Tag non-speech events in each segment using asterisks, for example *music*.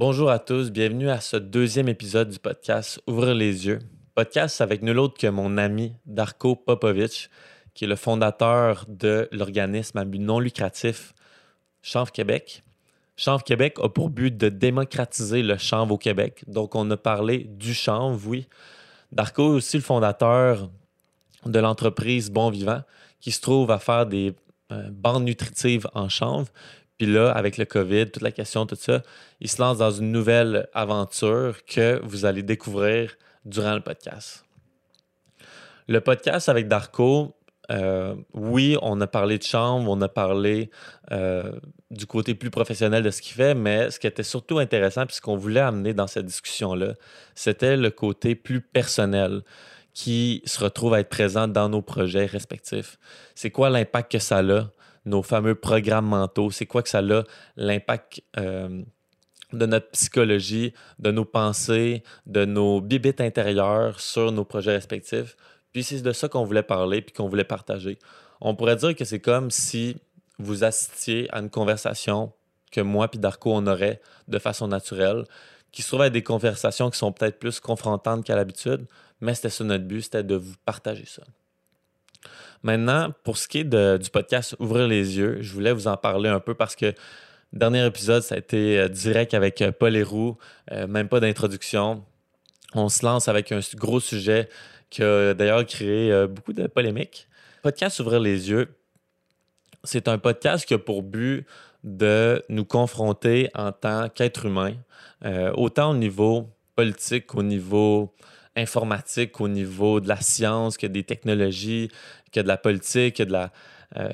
Bonjour à tous, bienvenue à ce deuxième épisode du podcast Ouvrir les yeux. Podcast avec nul autre que mon ami Darko Popovic, qui est le fondateur de l'organisme à but non lucratif Chanvre Québec. Chanvre Québec a pour but de démocratiser le chanvre au Québec. Donc, on a parlé du chanvre, oui. Darko est aussi le fondateur de l'entreprise Bon Vivant, qui se trouve à faire des euh, bandes nutritives en chanvre. Puis là, avec le COVID, toute la question, tout ça, il se lance dans une nouvelle aventure que vous allez découvrir durant le podcast. Le podcast avec Darko, euh, oui, on a parlé de chambre, on a parlé euh, du côté plus professionnel de ce qu'il fait, mais ce qui était surtout intéressant, puis ce qu'on voulait amener dans cette discussion-là, c'était le côté plus personnel qui se retrouve à être présent dans nos projets respectifs. C'est quoi l'impact que ça a? Nos fameux programmes mentaux, c'est quoi que ça a, l'impact euh, de notre psychologie, de nos pensées, de nos bibites intérieures sur nos projets respectifs. Puis c'est de ça qu'on voulait parler puis qu'on voulait partager. On pourrait dire que c'est comme si vous assistiez à une conversation que moi puis Darko on aurait de façon naturelle, qui se trouve être des conversations qui sont peut-être plus confrontantes qu'à l'habitude, mais c'était ça notre but, c'était de vous partager ça. Maintenant, pour ce qui est du podcast Ouvrir les yeux, je voulais vous en parler un peu parce que dernier épisode, ça a été euh, direct avec euh, Paul Héroux, euh, même pas d'introduction. On se lance avec un gros sujet qui a d'ailleurs créé beaucoup de polémiques. Podcast Ouvrir les yeux, c'est un podcast qui a pour but de nous confronter en tant qu'être humain, autant au niveau politique qu'au niveau informatique, au niveau de la science, que des technologies, que de la politique, que de la, euh,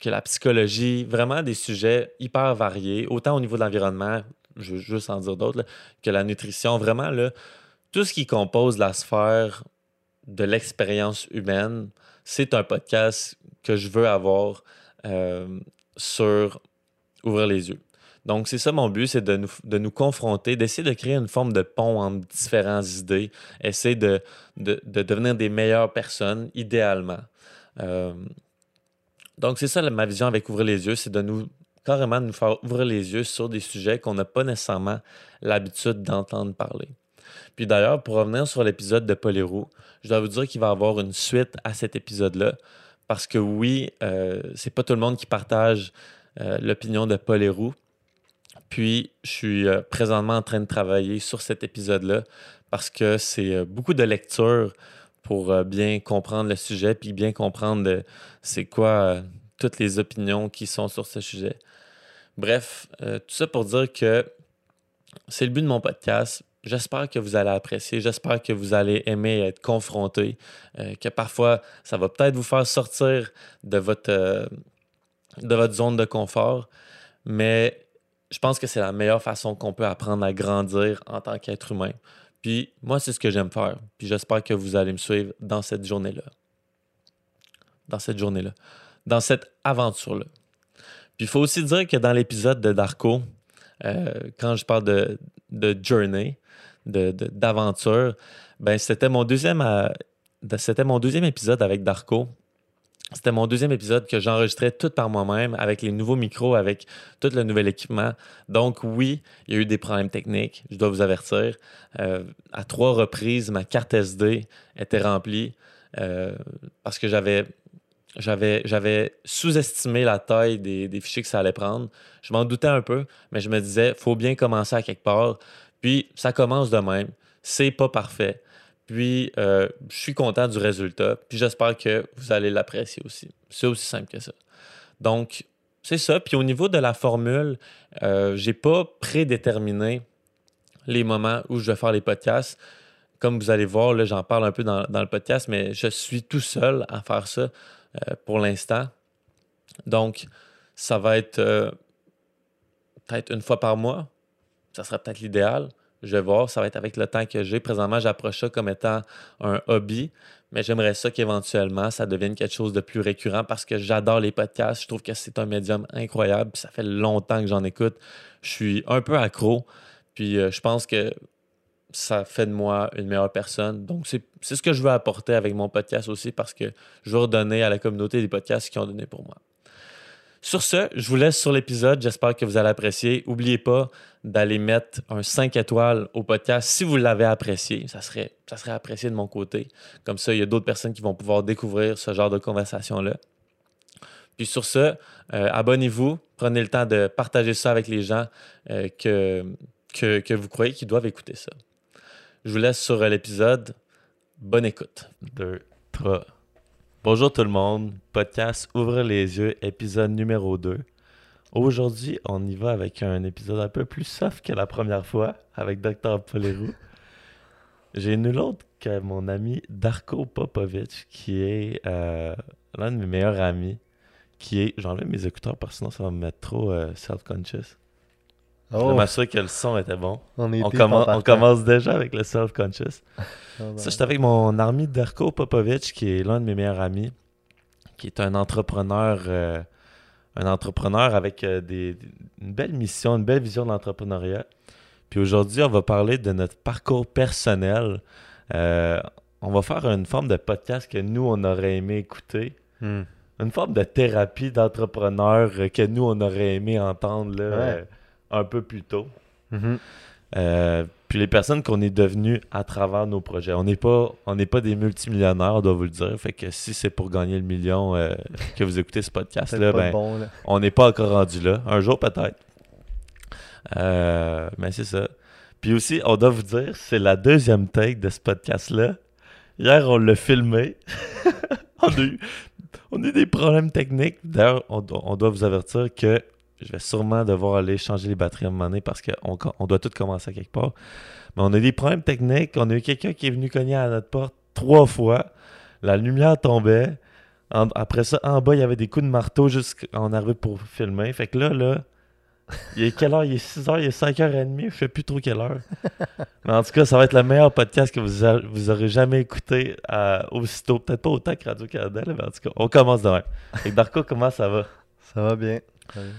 que la psychologie, vraiment des sujets hyper variés, autant au niveau de l'environnement, je veux juste en dire d'autres, que la nutrition, vraiment, tout ce qui compose la sphère de l'expérience humaine, c'est un podcast que je veux avoir euh, sur Ouvrir les yeux. Donc, c'est ça mon but, c'est de nous, de nous confronter, d'essayer de créer une forme de pont entre différentes idées, essayer de, de, de devenir des meilleures personnes, idéalement. Euh, donc, c'est ça ma vision avec Ouvrir les yeux, c'est de nous carrément de nous faire ouvrir les yeux sur des sujets qu'on n'a pas nécessairement l'habitude d'entendre parler. Puis d'ailleurs, pour revenir sur l'épisode de Paul je dois vous dire qu'il va y avoir une suite à cet épisode-là. Parce que oui, euh, c'est pas tout le monde qui partage euh, l'opinion de Paul puis, je suis euh, présentement en train de travailler sur cet épisode-là parce que c'est euh, beaucoup de lecture pour euh, bien comprendre le sujet, puis bien comprendre c'est quoi toutes les opinions qui sont sur ce sujet. Bref, tout ça pour dire que c'est le but de mon podcast. J'espère que vous allez apprécier, j'espère que vous allez aimer être confronté, que parfois ça va peut-être vous faire sortir de votre, de votre zone de confort, mais je pense que c'est la meilleure façon qu'on peut apprendre à grandir en tant qu'être humain. Puis moi, c'est ce que j'aime faire. Puis j'espère que vous allez me suivre dans cette journée-là. Dans cette journée-là. Dans cette aventure-là. Puis il faut aussi dire que dans l'épisode de Darko, euh, quand je parle de, de journey, d'aventure, ben c'était mon deuxième euh, c'était mon deuxième épisode avec Darko. C'était mon deuxième épisode que j'enregistrais tout par moi-même avec les nouveaux micros, avec tout le nouvel équipement. Donc oui, il y a eu des problèmes techniques, je dois vous avertir. Euh, à trois reprises, ma carte SD était remplie euh, parce que j'avais sous-estimé la taille des, des, fichiers que ça allait prendre. Je m'en doutais un peu, mais je me disais, faut bien commencer à quelque part. Puis ça commence de même. C'est pas parfait. Puis, euh, je suis content du résultat. Puis, j'espère que vous allez l'apprécier aussi. C'est aussi simple que ça. Donc, c'est ça. Puis, au niveau de la formule, euh, je n'ai pas prédéterminé les moments où je vais faire les podcasts. Comme vous allez voir, là, j'en parle un peu dans, le podcast, mais je suis tout seul à faire ça euh, pour l'instant. Donc, ça va être peut-être une fois par mois. Ça serait peut-être l'idéal. Je vais voir, ça va être avec le temps que j'ai. Présentement, j'approche ça comme étant un hobby, mais j'aimerais ça qu'éventuellement, ça devienne quelque chose de plus récurrent parce que j'adore les podcasts. Je trouve que c'est un médium incroyable. ça fait longtemps que j'en écoute. Je suis un peu accro. Puis euh, je pense que ça fait de moi une meilleure personne. Donc, c'est ce que je veux apporter avec mon podcast aussi parce que je veux redonner à la communauté des podcasts qui ont donné pour moi. Sur ce, je vous laisse sur l'épisode. J'espère que vous allez apprécier. N'oubliez pas d'aller mettre un 5 étoiles au podcast si vous l'avez apprécié. Ça serait, apprécié de mon côté. Comme ça, il y a d'autres personnes qui vont pouvoir découvrir ce genre de conversation-là. Puis sur ce, euh, abonnez-vous. Prenez le temps de partager ça avec les gens euh, que vous croyez qu'ils doivent écouter ça. Je vous laisse sur l'épisode. Bonne écoute. Deux, trois. Bonjour tout le monde, podcast Ouvre les yeux, épisode numéro 2. Aujourd'hui, on y va avec un épisode un peu plus soft que la première fois avec Dr. Polerou. J'ai nul autre que mon ami Darko Popovic, qui est euh, l'un de mes meilleurs amis, qui est... J'enlève mes écouteurs parce que sinon ça va me mettre trop euh, self-conscious. Je Oh, vais m'assurer que le son était bon. on, On, commen- commence déjà avec le self-conscious. *laughs* Ah, ben. Ça, j'étais avec mon ami Darko Popovic, qui est l'un de mes meilleurs amis, qui est un entrepreneur, euh, un entrepreneur avec euh, des, une belle mission, une belle vision de l'entrepreneuriat. Puis aujourd'hui, on va parler de notre parcours personnel. Euh, on va faire une forme de podcast que nous, on aurait aimé écouter. Hmm. Une forme de thérapie d'entrepreneur que nous, on aurait aimé entendre là, Ouais. Un peu plus tôt. Mhm. Euh, puis les personnes qu'on est devenus à travers nos projets. On n'est pas, on n'est pas des multimillionnaires, on doit vous le dire. Fait que si c'est pour gagner le million euh, *laughs* que vous écoutez ce pas ben, bon, là. on n'est pas encore rendu là. Un jour peut-être. Euh, mais c'est ça. Puis aussi, on doit vous dire, c'est la deuxième take de ce podcast-là. Hier, on l'a filmé. *laughs* on, a eu, on a eu des problèmes techniques. D'ailleurs, on doit vous avertir que je vais sûrement devoir aller changer les batteries à un moment donné parce qu'on on doit tout commencer à quelque part. Mais on a eu des problèmes techniques. On a eu quelqu'un qui est venu cogner à notre porte trois fois. La lumière tombait. En- après ça, en bas, il y avait des coups de marteau jusqu'en arrivée pour filmer. Fait que là, là, il est quelle heure? Il est 6 heures, il est 5h30, je sais plus trop quelle heure. *laughs* Mais en tout cas, ça va être le meilleur podcast que vous, a- vous aurez jamais écouté euh, aussitôt. Peut-être pas autant que Radio-Canada, mais en tout cas, on commence demain. Et Darko, comment ça va? Ça va bien. Ça va bien.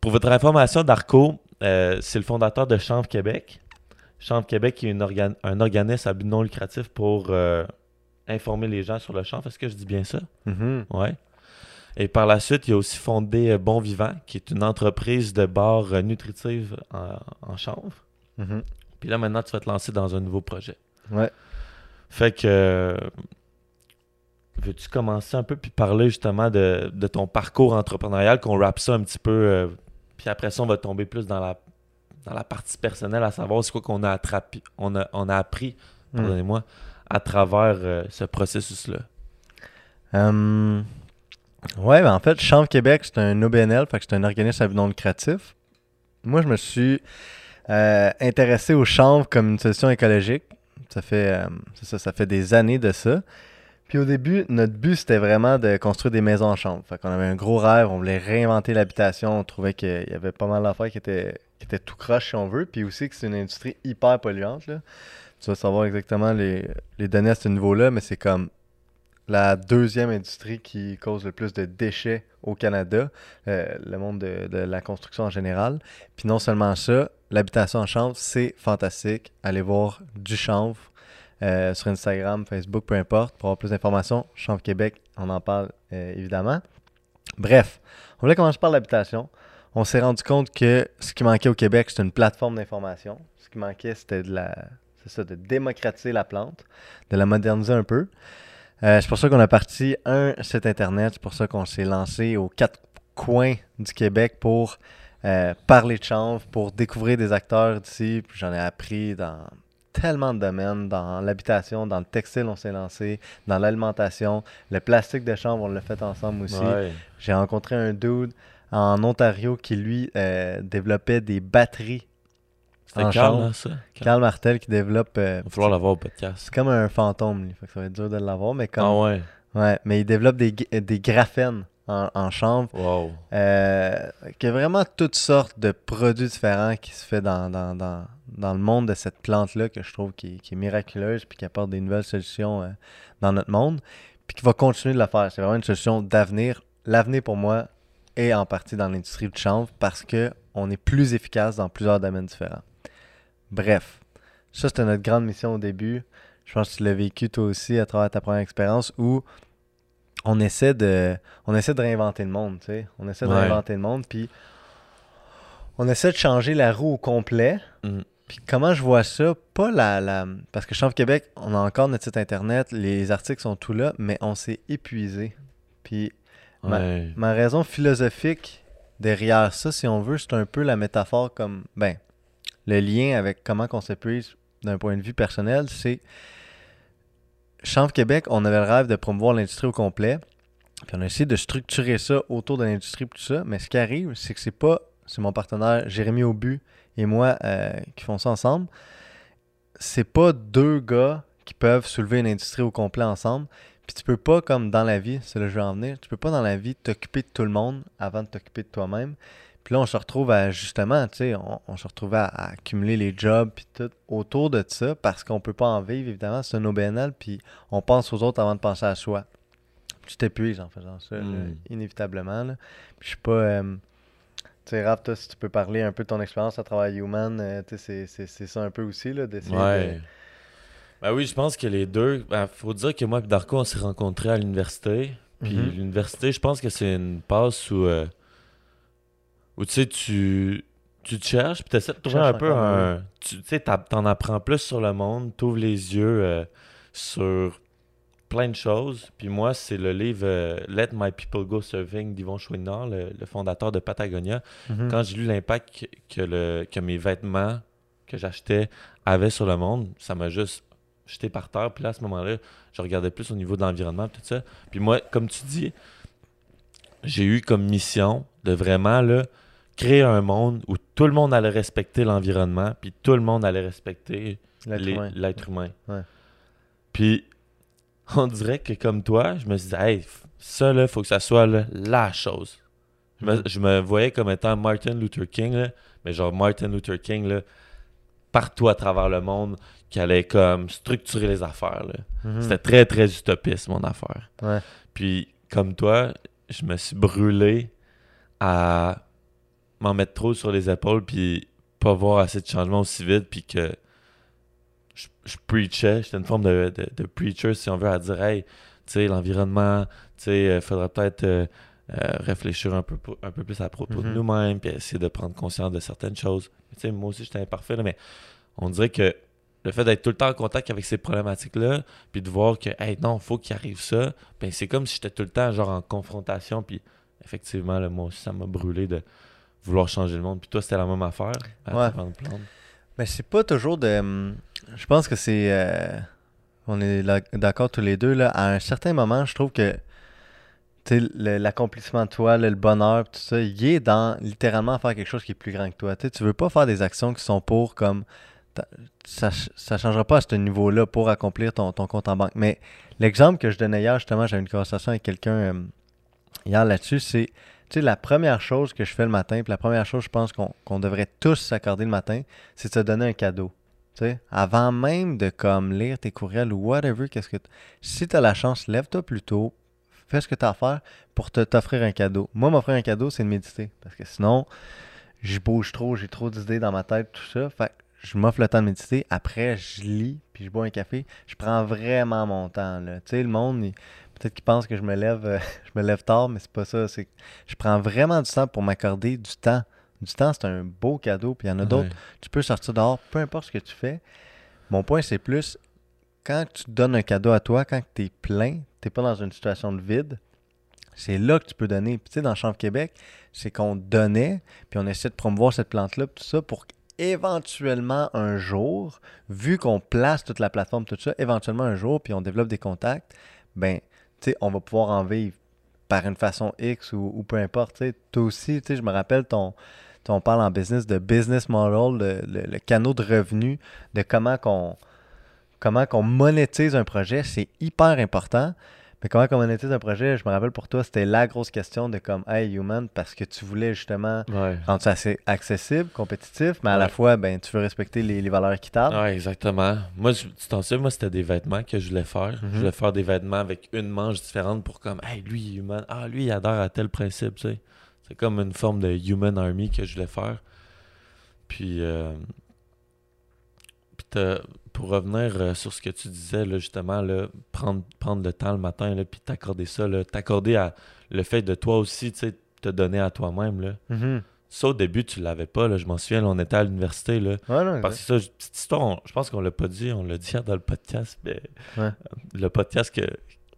Pour votre information, Darko, euh, c'est le fondateur de Chanvre Québec. Chanvre Québec est une organ- un organisme à but non lucratif pour euh, informer les gens sur le chanvre. Est-ce que je dis bien ça? Mhm. Ouais. Et par la suite, il a aussi fondé euh, Bon Vivant, qui est une entreprise de barres nutritives en, en chanvre. Mhm. Puis là, maintenant, tu vas te lancer dans un nouveau projet. Ouais. Fait que. Veux-tu commencer un peu puis parler justement de, de ton parcours entrepreneurial, qu'on rappe ça un petit peu, puis après ça, on va tomber plus dans la, dans la partie personnelle, à savoir c'est quoi qu'on a, attrapé, on a, on a appris, Hmm. pardonnez-moi, à travers euh, ce processus-là. Hum, ouais, ben en fait, Chambre Québec, c'est un OBNL, fait que c'est un organisme à but non lucratif. Moi, je me suis euh, intéressé aux chambres comme une solution écologique. Ça fait, euh, ça, ça fait des années de ça. Puis au début, notre but, c'était vraiment de construire des maisons en chambre. Fait qu'on avait un gros rêve, on voulait réinventer l'habitation. On trouvait qu'il y avait pas mal d'affaires qui étaient, qui étaient tout croche, si on veut. Puis aussi que c'est une industrie hyper polluante. Là. Tu vas savoir exactement les, les données à ce niveau-là, mais c'est comme la deuxième industrie qui cause le plus de déchets au Canada, euh, le monde de, de la construction en général. Puis non seulement ça, l'habitation en chambre, c'est fantastique. Allez voir du chanvre euh, sur Instagram, Facebook, peu importe, pour avoir plus d'informations. Chanvre Québec, on en parle euh, évidemment. Bref, on voulait commencer par l'habitation. On s'est rendu compte que ce qui manquait au Québec, c'était une plateforme d'information. Ce qui manquait, c'était de la, c'est ça, démocratiser la plante, de la moderniser un peu. Euh, c'est pour ça qu'on a parti un site internet. C'est pour ça qu'on s'est lancé aux quatre coins du Québec pour parler de chanvre, pour découvrir des acteurs d'ici. J'en ai appris dans tellement de domaines. Dans l'habitation, dans le textile, on s'est lancé. Dans l'alimentation, le plastique de chanvre, on l'a fait ensemble aussi. Ouais. J'ai rencontré un dude en Ontario qui, lui, euh, développait des batteries. Calme, chambre. hein, ça? Carl Martel qui développe. euh, Il va falloir l'avoir au podcast. c'est comme un fantôme, lui. Fait que ça va être dur de l'avoir, mais comme. Ah ouais. Ouais, mais il développe des, des graphènes en, en chanvre. Wow. Euh, qu'il y a vraiment toutes sortes de produits différents qui se fait dans, dans, dans, dans le monde de cette plante-là que je trouve qui, est- qui est miraculeuse puis qui apporte des nouvelles solutions euh, dans notre monde. Puis qui va continuer de la faire. C'est vraiment une solution d'avenir. L'avenir pour moi est en partie dans l'industrie du chanvre parce que on est plus efficace dans plusieurs domaines différents. Bref, ça c'était notre grande mission au début. Je pense que tu l'as vécu toi aussi à travers ta première expérience où on essaie de on essaie de réinventer le monde, tu sais. On essaie de Ouais. réinventer le monde, puis on essaie de changer la roue au complet. Mhm. Puis comment je vois ça, pas la, la... Parce que Change Québec, on a encore notre site internet, les articles sont tout là, mais on s'est épuisé. Puis Ma- Ouais. ma raison philosophique derrière ça, si on veut, c'est un peu la métaphore comme, ben, le lien avec comment qu'on s'épuise d'un point de vue personnel, c'est Chanve Québec, on avait le rêve de promouvoir l'industrie au complet, puis on a essayé de structurer ça autour de l'industrie et tout ça, mais ce qui arrive, c'est que c'est pas, c'est mon partenaire Jérémy Aubu et moi euh, qui font ça ensemble, c'est pas deux gars qui peuvent soulever une industrie au complet ensemble, puis tu peux pas, comme dans la vie, c'est là que je vais en venir, tu peux pas dans la vie t'occuper de tout le monde avant de t'occuper de toi-même. Puis là, on se retrouve à, justement, tu sais, on, on se retrouve à, à accumuler les jobs puis tout autour de ça parce qu'on peut pas en vivre, évidemment, c'est un OBNL, puis on pense aux autres avant de penser à soi. Tu t'épuises en faisant ça, là, Mm. inévitablement. Là. Puis je suis pas... euh, tu sais, Raph, toi, si tu peux parler un peu de ton expérience à travers Human, euh, tu sais, c'est- ça un peu aussi, là, d'essayer Ouais. de... Ben oui, je pense que les deux. Ben, faut dire que moi et Darko, on s'est rencontrés à l'université. Puis Mhm. l'université, je pense que c'est une passe où. euh, où tu sais, tu. Tu te cherches, puis tu essaies de trouver un peu un. Tu sais, t'en apprends plus sur le monde, t'ouvres les yeux euh, sur plein de choses. Puis moi, c'est le livre euh, Let My People Go Surfing d'Yvon Chouinard, le, le fondateur de Patagonia. Mhm. Quand j'ai lu l'impact que, que le, que mes vêtements que j'achetais avaient sur le monde, ça m'a juste jeté par terre. Puis là, à ce moment-là, je regardais plus au niveau de l'environnement, tout ça. Puis moi, comme tu dis, j'ai eu comme mission de vraiment là, créer un monde où tout le monde allait respecter l'environnement, puis tout le monde allait respecter L'être humain. Ouais. Puis, on dirait que comme toi, je me suis dit, hey, ça, là, faut que ça soit là, la chose. Je me, je me voyais comme étant Martin Luther King, là, mais genre Martin Luther King, là, partout à travers le monde, qui allait comme structurer les affaires. Mhm. C'était très, très utopiste, mon affaire. Ouais. Puis, comme toi, je me suis brûlé à m'en mettre trop sur les épaules, puis pas voir assez de changements aussi vite, puis que je, je preachais, j'étais une forme de, de, de preacher, si on veut, à dire, hey, tu sais, l'environnement, tu sais, euh, faudrait peut-être euh, euh, réfléchir un peu, un peu plus à propos de Mhm. nous-mêmes, puis essayer de prendre conscience de certaines choses. Tu sais, moi aussi, j'étais imparfait, là, mais on dirait que le fait d'être tout le temps en contact avec ces problématiques-là, puis de voir que, hey, non, faut qu'il arrive ça, ben c'est comme si j'étais tout le temps, genre, en confrontation, puis effectivement, là, moi aussi, ça m'a brûlé de vouloir changer le monde. Puis toi, c'était la même affaire, à Ouais. Mais c'est pas toujours de. hum, Je pense que c'est. euh, On est d'accord tous les deux. Là. À un certain moment, je trouve que l'accomplissement de toi, le, le bonheur, tout ça, il est dans littéralement faire quelque chose qui est plus grand que toi. Tu sais, tu veux pas faire des actions qui sont pour comme. Ça, ça changera pas à ce niveau-là pour accomplir ton, ton compte en banque. Mais l'exemple que je donnais hier, justement, j'avais une conversation avec quelqu'un euh, hier là-dessus, c'est. Tu la première chose que je fais le matin, puis la première chose, je pense qu'on devrait tous s'accorder le matin, c'est de se donner un cadeau. Tu avant même de comme lire tes courriels ou whatever, qu'est-ce que si tu as la chance, lève-toi plus tôt, fais ce que tu as à faire pour t'offrir un cadeau. Moi, m'offrir un cadeau, c'est de méditer. Parce que sinon, je bouge trop, j'ai trop d'idées dans ma tête, tout ça. Fait je m'offre le temps de méditer. Après, je lis, puis je bois un café. Je prends vraiment mon temps. Tu sais, le monde, peut-être qu'il pense que je me lève euh, *laughs* je me lève tard, mais c'est pas ça. C'est je prends vraiment du temps pour m'accorder du temps. Du temps, c'est un beau cadeau. Puis il y en a d'autres Ouais. tu peux sortir dehors, peu importe ce que tu fais. Mon point, c'est plus quand tu donnes un cadeau à toi, quand tu es plein, tu pas dans une situation de vide, c'est là que tu peux donner. Puis tu sais, dans Chambre Québec, c'est qu'on donnait, puis on essaie de promouvoir cette plante-là, puis tout ça, pour qu'éventuellement un jour, vu qu'on place toute la plateforme, tout ça, éventuellement un jour, puis on développe des contacts, ben, on va pouvoir en vivre par une façon X ou, ou peu importe. Toi aussi, je me rappelle ton, parle en business de business model, le, le- le canot de revenu, de comment qu'on comment qu'on monétise un projet, c'est hyper important. Mais comment qu'on monétise un projet, je me rappelle pour toi, c'était la grosse question de comme Hey Human, parce que tu voulais justement Ouais. rendre ça assez accessible, compétitif, mais à la fois, ben, tu veux respecter les, les valeurs équitables. Ouais, exactement. Moi, je- tu t'en sais, moi, c'était des vêtements que je voulais faire. Mhm. Je voulais faire des vêtements avec une manche différente pour comme, hey, lui, il est humain. Ah, lui, il adhère à tel principe, tu sais. C'est comme une forme de human army que je voulais faire. Puis, euh, puis pour revenir euh, sur ce que tu disais, là, justement, là, prendre, prendre le temps le matin, là, puis t'accorder ça, t'accorder à le fait de toi aussi, tu sais, te donner à toi-même, là. Mhm. Ça, au début, tu l'avais pas, là, je m'en souviens, là, on était à l'université, là. Ouais, non, Parce que ça, petite histoire, on- je pense qu'on l'a pas dit, on l'a dit hier dans le podcast, mais Ouais. *laughs* le podcast que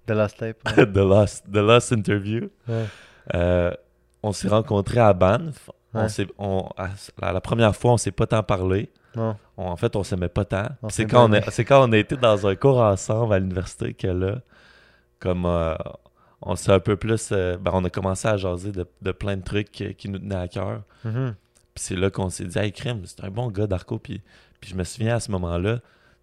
The Last Tape. *laughs* The Lost, The Lost Interview, euh, on s'est rencontrés à Banff. On on- à, à la première fois, on s'est pas tant parlé. Non. On- en fait, on s'aimait pas tant. C'est quand, on a- c'est quand on a été dans un cours ensemble à l'université que là, comme euh, on s'est un peu plus. euh, ben, on a commencé à jaser de, de plein de trucs qui, qui nous tenaient à cœur. Mhm. Puis c'est là qu'on s'est dit, hey, crime, c'est un bon gars, Darko. Puis, puis je me souviens à ce moment-là,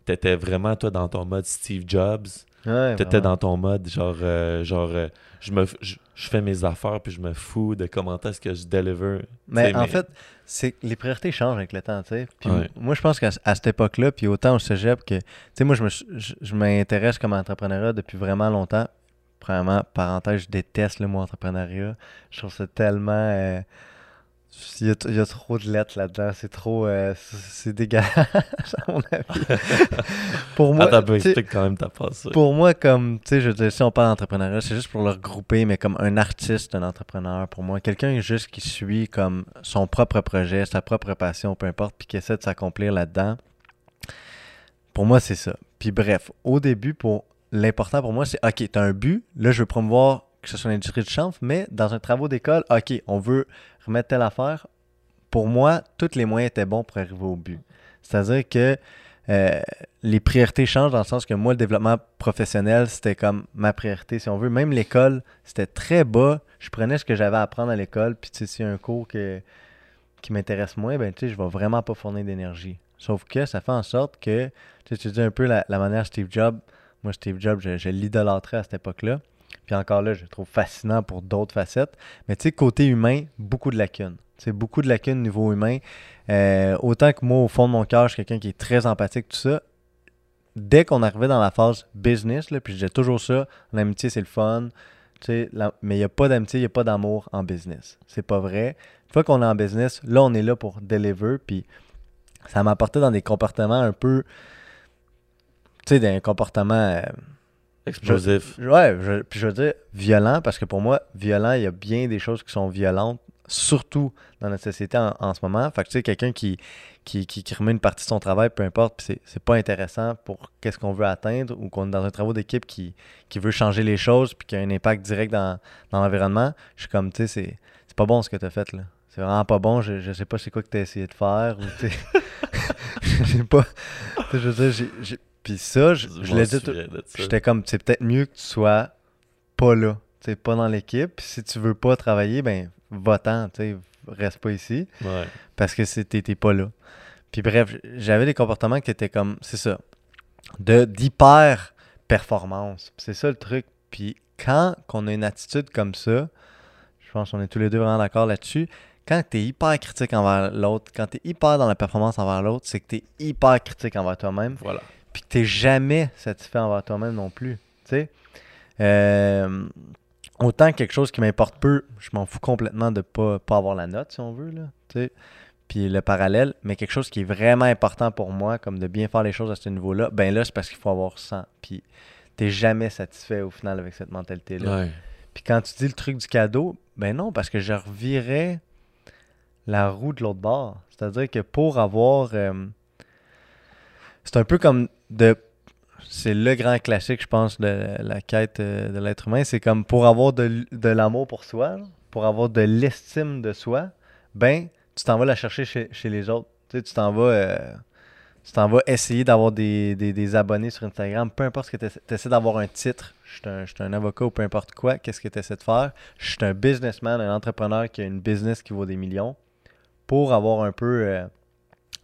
t'étais vraiment, toi, dans ton mode Steve Jobs. Ouais, T'étais dans ton mode, genre, euh, genre euh, je, me, je, je fais mes affaires, puis je me fous de comment est-ce que je deliver. Mais en fait, c'est les priorités changent avec le temps, tu sais. Puis Ouais. m- moi, je pense qu'à cette époque-là, puis autant au cégep que... Tu sais, moi, je me suis- je, je m'intéresse comme entrepreneuriat depuis vraiment longtemps. Premièrement, parenthèse, je déteste le mot entrepreneuriat. Je trouve ça tellement... euh, il, y a, il y a trop de lettres là-dedans. C'est trop... euh, c'est dégueulasse, *laughs* à mon avis. *laughs* pour moi, Attends, sais, explique quand même ta pensée. pour moi, comme, tu sais, je veux dire, si on parle d'entrepreneuriat, c'est juste pour le regrouper, mais comme un artiste, un entrepreneur, pour moi, quelqu'un juste qui suit comme son propre projet, sa propre passion, peu importe, puis qui essaie de s'accomplir là-dedans, pour moi, c'est ça. Puis bref, au début, pour l'important pour moi, c'est, OK, tu as un but, là, je veux promouvoir que ce soit l'industrie du chanvre, mais dans un travaux d'école, OK, on veut remettre telle affaire. Pour moi, tous les moyens étaient bons pour arriver au but. C'est-à-dire que euh, les priorités changent dans le sens que moi, le développement professionnel, c'était comme ma priorité, si on veut. Même l'école, c'était très bas. Je prenais ce que j'avais à apprendre à l'école, puis tu sais, un cours qui m'intéresse moins, ben tu sais, je vais vraiment pas fournir d'énergie. Sauf que ça fait en sorte que, tu sais, tu dis un peu la, manière Steve Jobs, moi, Steve Jobs, je l'idolâtrais à cette époque-là. Puis encore là, je le trouve fascinant pour d'autres facettes. Mais tu sais, côté humain, beaucoup de lacunes. C'est beaucoup de lacunes niveau humain. Euh, autant que moi, au fond de mon cœur, je suis quelqu'un qui est très empathique, tout ça. Dès qu'on arrivait dans la phase business, puis je disais toujours ça, l'amitié, c'est le fun. mais il n'y a pas d'amitié, il n'y a pas d'amour en business. C'est pas vrai. Une fois qu'on est en business, là, on est là pour deliver. Puis ça m'a apporté dans des comportements un peu. Tu sais, des comportements. euh, Explosif. Ouais, puis je veux dire violent parce que pour moi, violent, il y a bien des choses qui sont violentes, surtout dans notre société en, en ce moment. Fait que tu sais, quelqu'un qui, qui, qui, remet une partie de son travail, peu importe, puis c'est, pas intéressant pour qu'est-ce qu'on veut atteindre ou qu'on est dans un travail d'équipe qui, qui veut changer les choses puis qui a un impact direct dans, dans l'environnement, je suis comme, tu sais, c'est, pas bon ce que tu as fait là. C'est vraiment pas bon, je, je sais pas c'est quoi que tu as essayé de faire ou tu sais. *laughs* pas. Je veux dire, Puis ça, je, l'ai dit. J'étais comme, c'est peut-être mieux que tu sois pas là, tu pas dans l'équipe. Puis si tu veux pas travailler, ben, va-t'en, tu reste pas ici, Ouais. parce que t'étais pas là. Puis bref, j'avais des comportements qui étaient comme, c'est ça, de d'hyper performance. C'est ça le truc. Puis quand on a une attitude comme ça, je pense qu'on est tous les deux vraiment d'accord là-dessus. Quand tu es hyper critique envers l'autre, quand tu es hyper dans la performance envers l'autre, c'est que tu es hyper critique envers toi-même Voilà. Puis que t'es jamais satisfait envers toi-même non plus. Tu sais? Euh, autant quelque chose qui m'importe peu, je m'en fous complètement de pas, pas avoir la note, si on veut, là. Tu sais? Puis le parallèle, mais quelque chose qui est vraiment important pour moi, comme de bien faire les choses à ce niveau-là, ben là, c'est parce qu'il faut avoir 100. Puis t'es jamais satisfait au final avec cette mentalité-là. Ouais. Puis quand tu dis le truc du cadeau, ben non, parce que je revirais la roue de l'autre bord. C'est-à-dire que pour avoir. euh, c'est un peu comme de. C'est le grand classique, je pense, de la quête euh, de l'être humain. C'est comme pour avoir de, de l'amour pour soi, pour avoir de l'estime de soi, ben, tu t'en vas la chercher chez, chez les autres. Tu tu t'en vas. euh, vas essayer d'avoir des, des- des abonnés sur Instagram, peu importe ce que tu essaies d'avoir un titre. Je suis un, un avocat ou peu importe quoi, qu'est-ce que tu essaies de faire? Je suis un businessman, un entrepreneur qui a une business qui vaut des millions pour avoir un peu euh,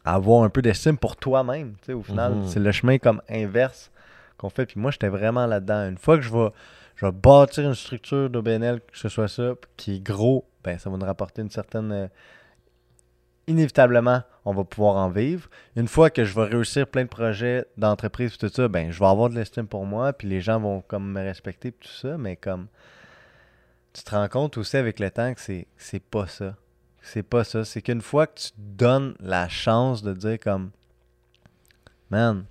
avoir un peu d'estime pour toi-même. Tu sais, au final, Mhm. c'est le chemin comme inverse qu'on fait. Puis moi, j'étais vraiment là-dedans. Une fois que je vais, je vais bâtir une structure d'OBNL, que ce soit ça, qui est gros, ben ça va nous rapporter une certaine. euh, inévitablement, on va pouvoir en vivre. Une fois que je vais réussir plein de projets d'entreprise et tout ça, ben je vais avoir de l'estime pour moi, puis les gens vont comme me respecter tout ça, mais comme tu te rends compte aussi avec le temps que c'est c'est pas ça. C'est pas ça. C'est qu'une fois que tu te donnes la chance de dire comme Man,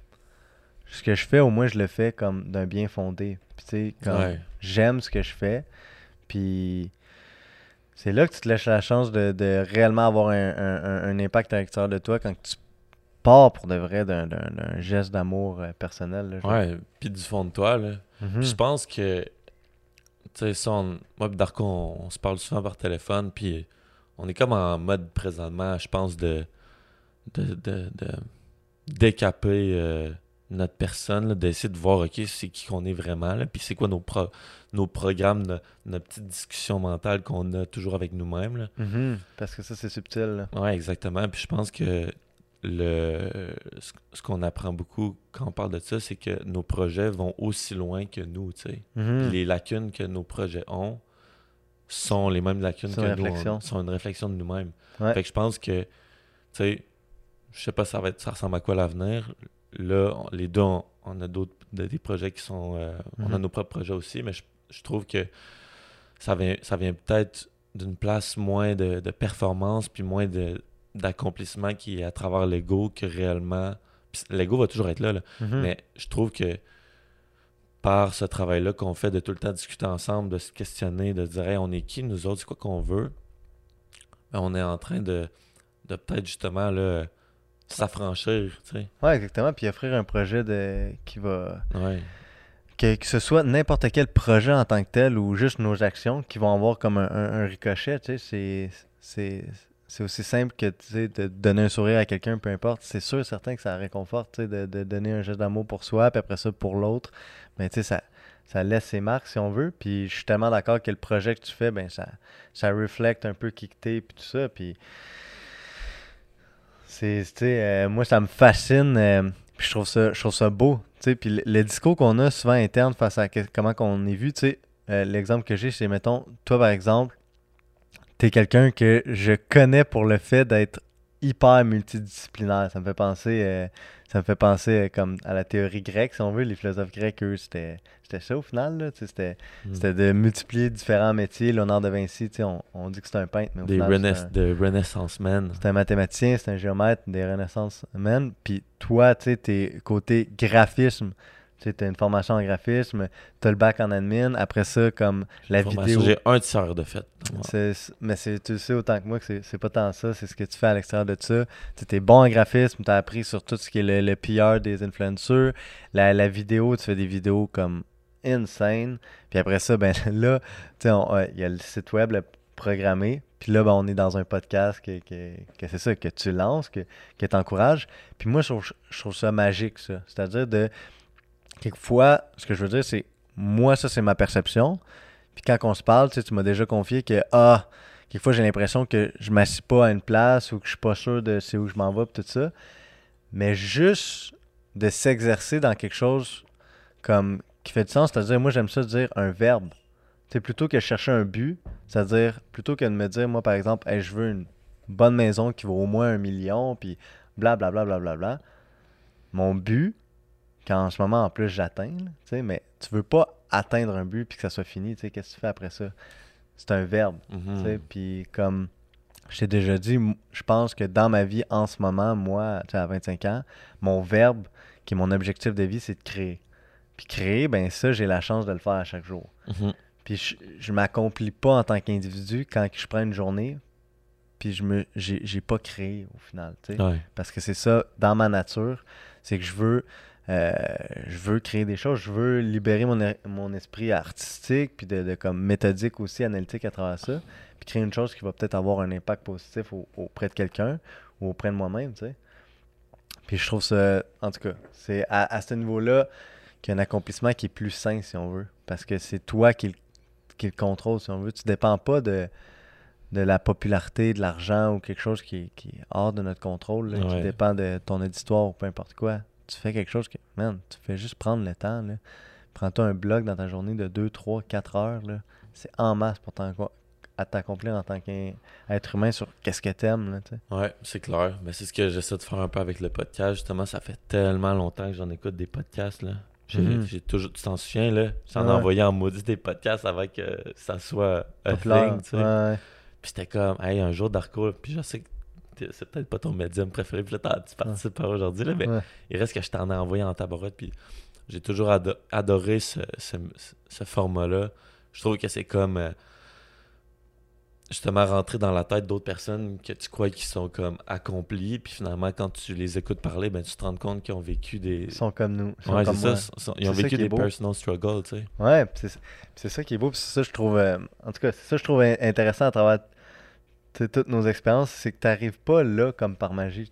ce que je fais, au moins, je le fais comme d'un bien fondé. Puis, tu sais, comme Ouais. j'aime ce que je fais. Puis, c'est là que tu te laisses la chance de, de réellement avoir un, un- un- impact à l'extérieur de toi quand tu pars pour de vrai d'un d'un- d'un geste d'amour euh, personnel. là. Ouais, puis du fond de toi, là. Mhm. Je pense que, tu sais, ça, on- moi et Darko, on, on se parle souvent par téléphone, puis on est comme en mode présentement, je pense, de, de, de, de décaper euh, notre personne, d'essayer de voir, OK, c'est qui qu'on est vraiment, là, puis c'est quoi nos, pro- nos programmes, no- notre petite discussion mentale qu'on a toujours avec nous-mêmes. Mhm. Parce que ça, c'est subtil. Ouais, exactement. Puis je pense que le ce qu'on apprend beaucoup quand on parle de ça, c'est que nos projets vont aussi loin que nous, tu sais. Mhm. Puis les lacunes que nos projets ont sont les mêmes lacunes que nous, sont une réflexion de nous-mêmes. Ouais. Fait que je pense que, tu sais, je sais pas ça va être, ça ressemble à quoi l'avenir. Là, on- les deux, on, on a d'autres de- des projets qui sont, euh, on a Mhm. nos propres projets aussi, mais je, je trouve que ça vient, ça vient peut-être d'une place moins de, de performance puis moins de d'accomplissement qui est à travers l'ego que réellement. L'ego va toujours être là, là. Mhm. Mais je trouve que par ce travail-là qu'on fait de tout le temps discuter ensemble, de se questionner, de dire Hey, on est qui nous autres, c'est quoi qu'on veut, ben, on est en train de, de peut-être justement là, s'affranchir, tu sais. Ouais, exactement. Puis offrir un projet de... qui va. Ouais. Que, que ce soit n'importe quel projet en tant que tel ou juste nos actions qui vont avoir comme un, un- un ricochet, tu sais, c'est- c'est c'est aussi simple que de donner un sourire à quelqu'un, peu importe. C'est sûr certain que ça réconforte de, de donner un geste d'amour pour soi, puis après ça pour l'autre. Mais tu sais, ça, ça laisse ses marques si on veut. Puis je suis tellement d'accord que le projet que tu fais, ben ça, ça reflète un peu qui que t'es, puis tout ça. Puis c'est, euh, moi, ça me fascine. euh, puis je trouve ça, je trouve ça beau. Puis le, discours qu'on a souvent interne face à comment qu'on est vu, tu sais, euh, l'exemple que j'ai, c'est, mettons, toi, par exemple, t'es quelqu'un que je connais pour le fait d'être hyper multidisciplinaire. Ça me fait penser, euh, ça me fait penser euh, comme à la théorie grecque, si on veut. Les philosophes grecs, eux, c'était, ça au final. Sais, c'était, Mm. de multiplier différents métiers. Léonard de Vinci, on, on dit que c'est un peintre, mais au Des final, un- de Renaissance Men. c'est un mathématicien, c'est un géomètre des Renaissance Men. Puis toi, tu sais, t'es côté graphisme. Tu t'as une formation en graphisme, t'as le bac en admin. Après ça, comme la vidéo. J'ai un tiers de fait. Ouais. Mais c'est, tu sais autant que moi que c'est, pas tant ça, c'est ce que tu fais à l'extérieur de ça. Tu es bon en graphisme, tu as appris sur tout ce qui est le, le PR des influenceurs. La, la vidéo, tu fais des vidéos comme insane. Puis après ça, ben *laughs* là, tu euh, il y a le site web le programmé. Puis là, ben, on est dans un podcast que, que, que c'est ça, que tu lances, que, que tu encourages. Puis moi, je trouve, je trouve ça magique, ça. C'est-à-dire de. Quelquefois, ce que je veux dire, c'est. Moi, ça, c'est ma perception. Puis quand on se parle, tu m'as déjà confié que. Ah, quelquefois, j'ai l'impression que je m'assis pas à une place ou que je suis pas sûr de c'est où je m'en vais, tout ça. Mais juste de s'exercer dans quelque chose comme qui fait du sens, c'est-à-dire, moi, j'aime ça dire un verbe. Tu plutôt que chercher un but, c'est-à-dire, plutôt que de me dire, moi, par exemple, Hey, je veux une bonne maison qui vaut au moins un million, puis blablabla, bla, bla, bla, bla. Mon but, quand en ce moment, en plus, j'atteins, mais tu veux pas atteindre un but puis que ça soit fini, qu'est-ce que tu fais après ça? C'est un verbe. Mhm. Puis comme je t'ai déjà dit, je pense que dans ma vie en ce moment, moi, à 25 ans, mon verbe, qui est mon objectif de vie, c'est de créer. Puis créer, ben ça, j'ai la chance de le faire à chaque jour. Mhm. Puis je, je m'accomplis pas en tant qu'individu quand je prends une journée, puis je me j'ai j'ai pas créé au final. Ouais. Parce que c'est ça, dans ma nature, c'est que je veux, euh, je veux créer des choses, je veux libérer mon, mon esprit artistique, puis de, de comme méthodique aussi, analytique à travers ça, puis créer une chose qui va peut-être avoir un impact positif au- auprès de quelqu'un ou auprès de moi-même, tu sais. Puis je trouve ça, en tout cas, c'est à, à ce niveau-là qu'il y a un accomplissement qui est plus sain, si on veut, parce que c'est toi qui, le- qui le contrôle, si on veut. Tu dépends pas de de la popularité, de l'argent ou quelque chose qui est, qui est hors de notre contrôle, là, qui Ouais. dépend de ton auditoire ou peu importe quoi. Tu fais quelque chose que, man, tu fais juste prendre le temps. Là. Prends-toi un blog dans ta journée de 2, 3, 4 heures. là. C'est en masse pour à t'accomplir en tant qu'être humain sur qu'est-ce que t'aimes. Là, tu sais. Ouais, c'est clair. Mais c'est ce que j'essaie de faire un peu avec le podcast. Justement, ça fait tellement longtemps que j'en écoute des podcasts. Là. J'ai, Mhm. j'ai toujours, tu t'en souviens, là? J'en ai Ouais. envoyé en maudit des podcasts avant que ça soit a thing, tu sais. Ouais. Puis c'était comme, hey, un jour, Darko, puis je sais que c'est peut-être pas ton médium préféré, puis là, tu participes pas aujourd'hui, là, mais Ouais. il reste que je t'en ai envoyé en tabarouette, puis j'ai toujours ado- adoré ce, ce- ce format-là. Je trouve que c'est comme euh, justement rentrer dans la tête d'autres personnes que tu crois qui sont comme accomplies, puis finalement, quand tu les écoutes parler, ben, tu te rends compte qu'ils ont vécu des. Ils sont comme nous. Ils sont Ouais, c'est comme ça. moi. sont- sont- ils ont vécu des beau. personal struggles, tu sais. Ouais, c'est ça qui est beau, puis c'est ça je trouve euh, en tout cas, c'est ça je trouve in- intéressant à travers toutes nos expériences, c'est que tu n'arrives pas là comme par magie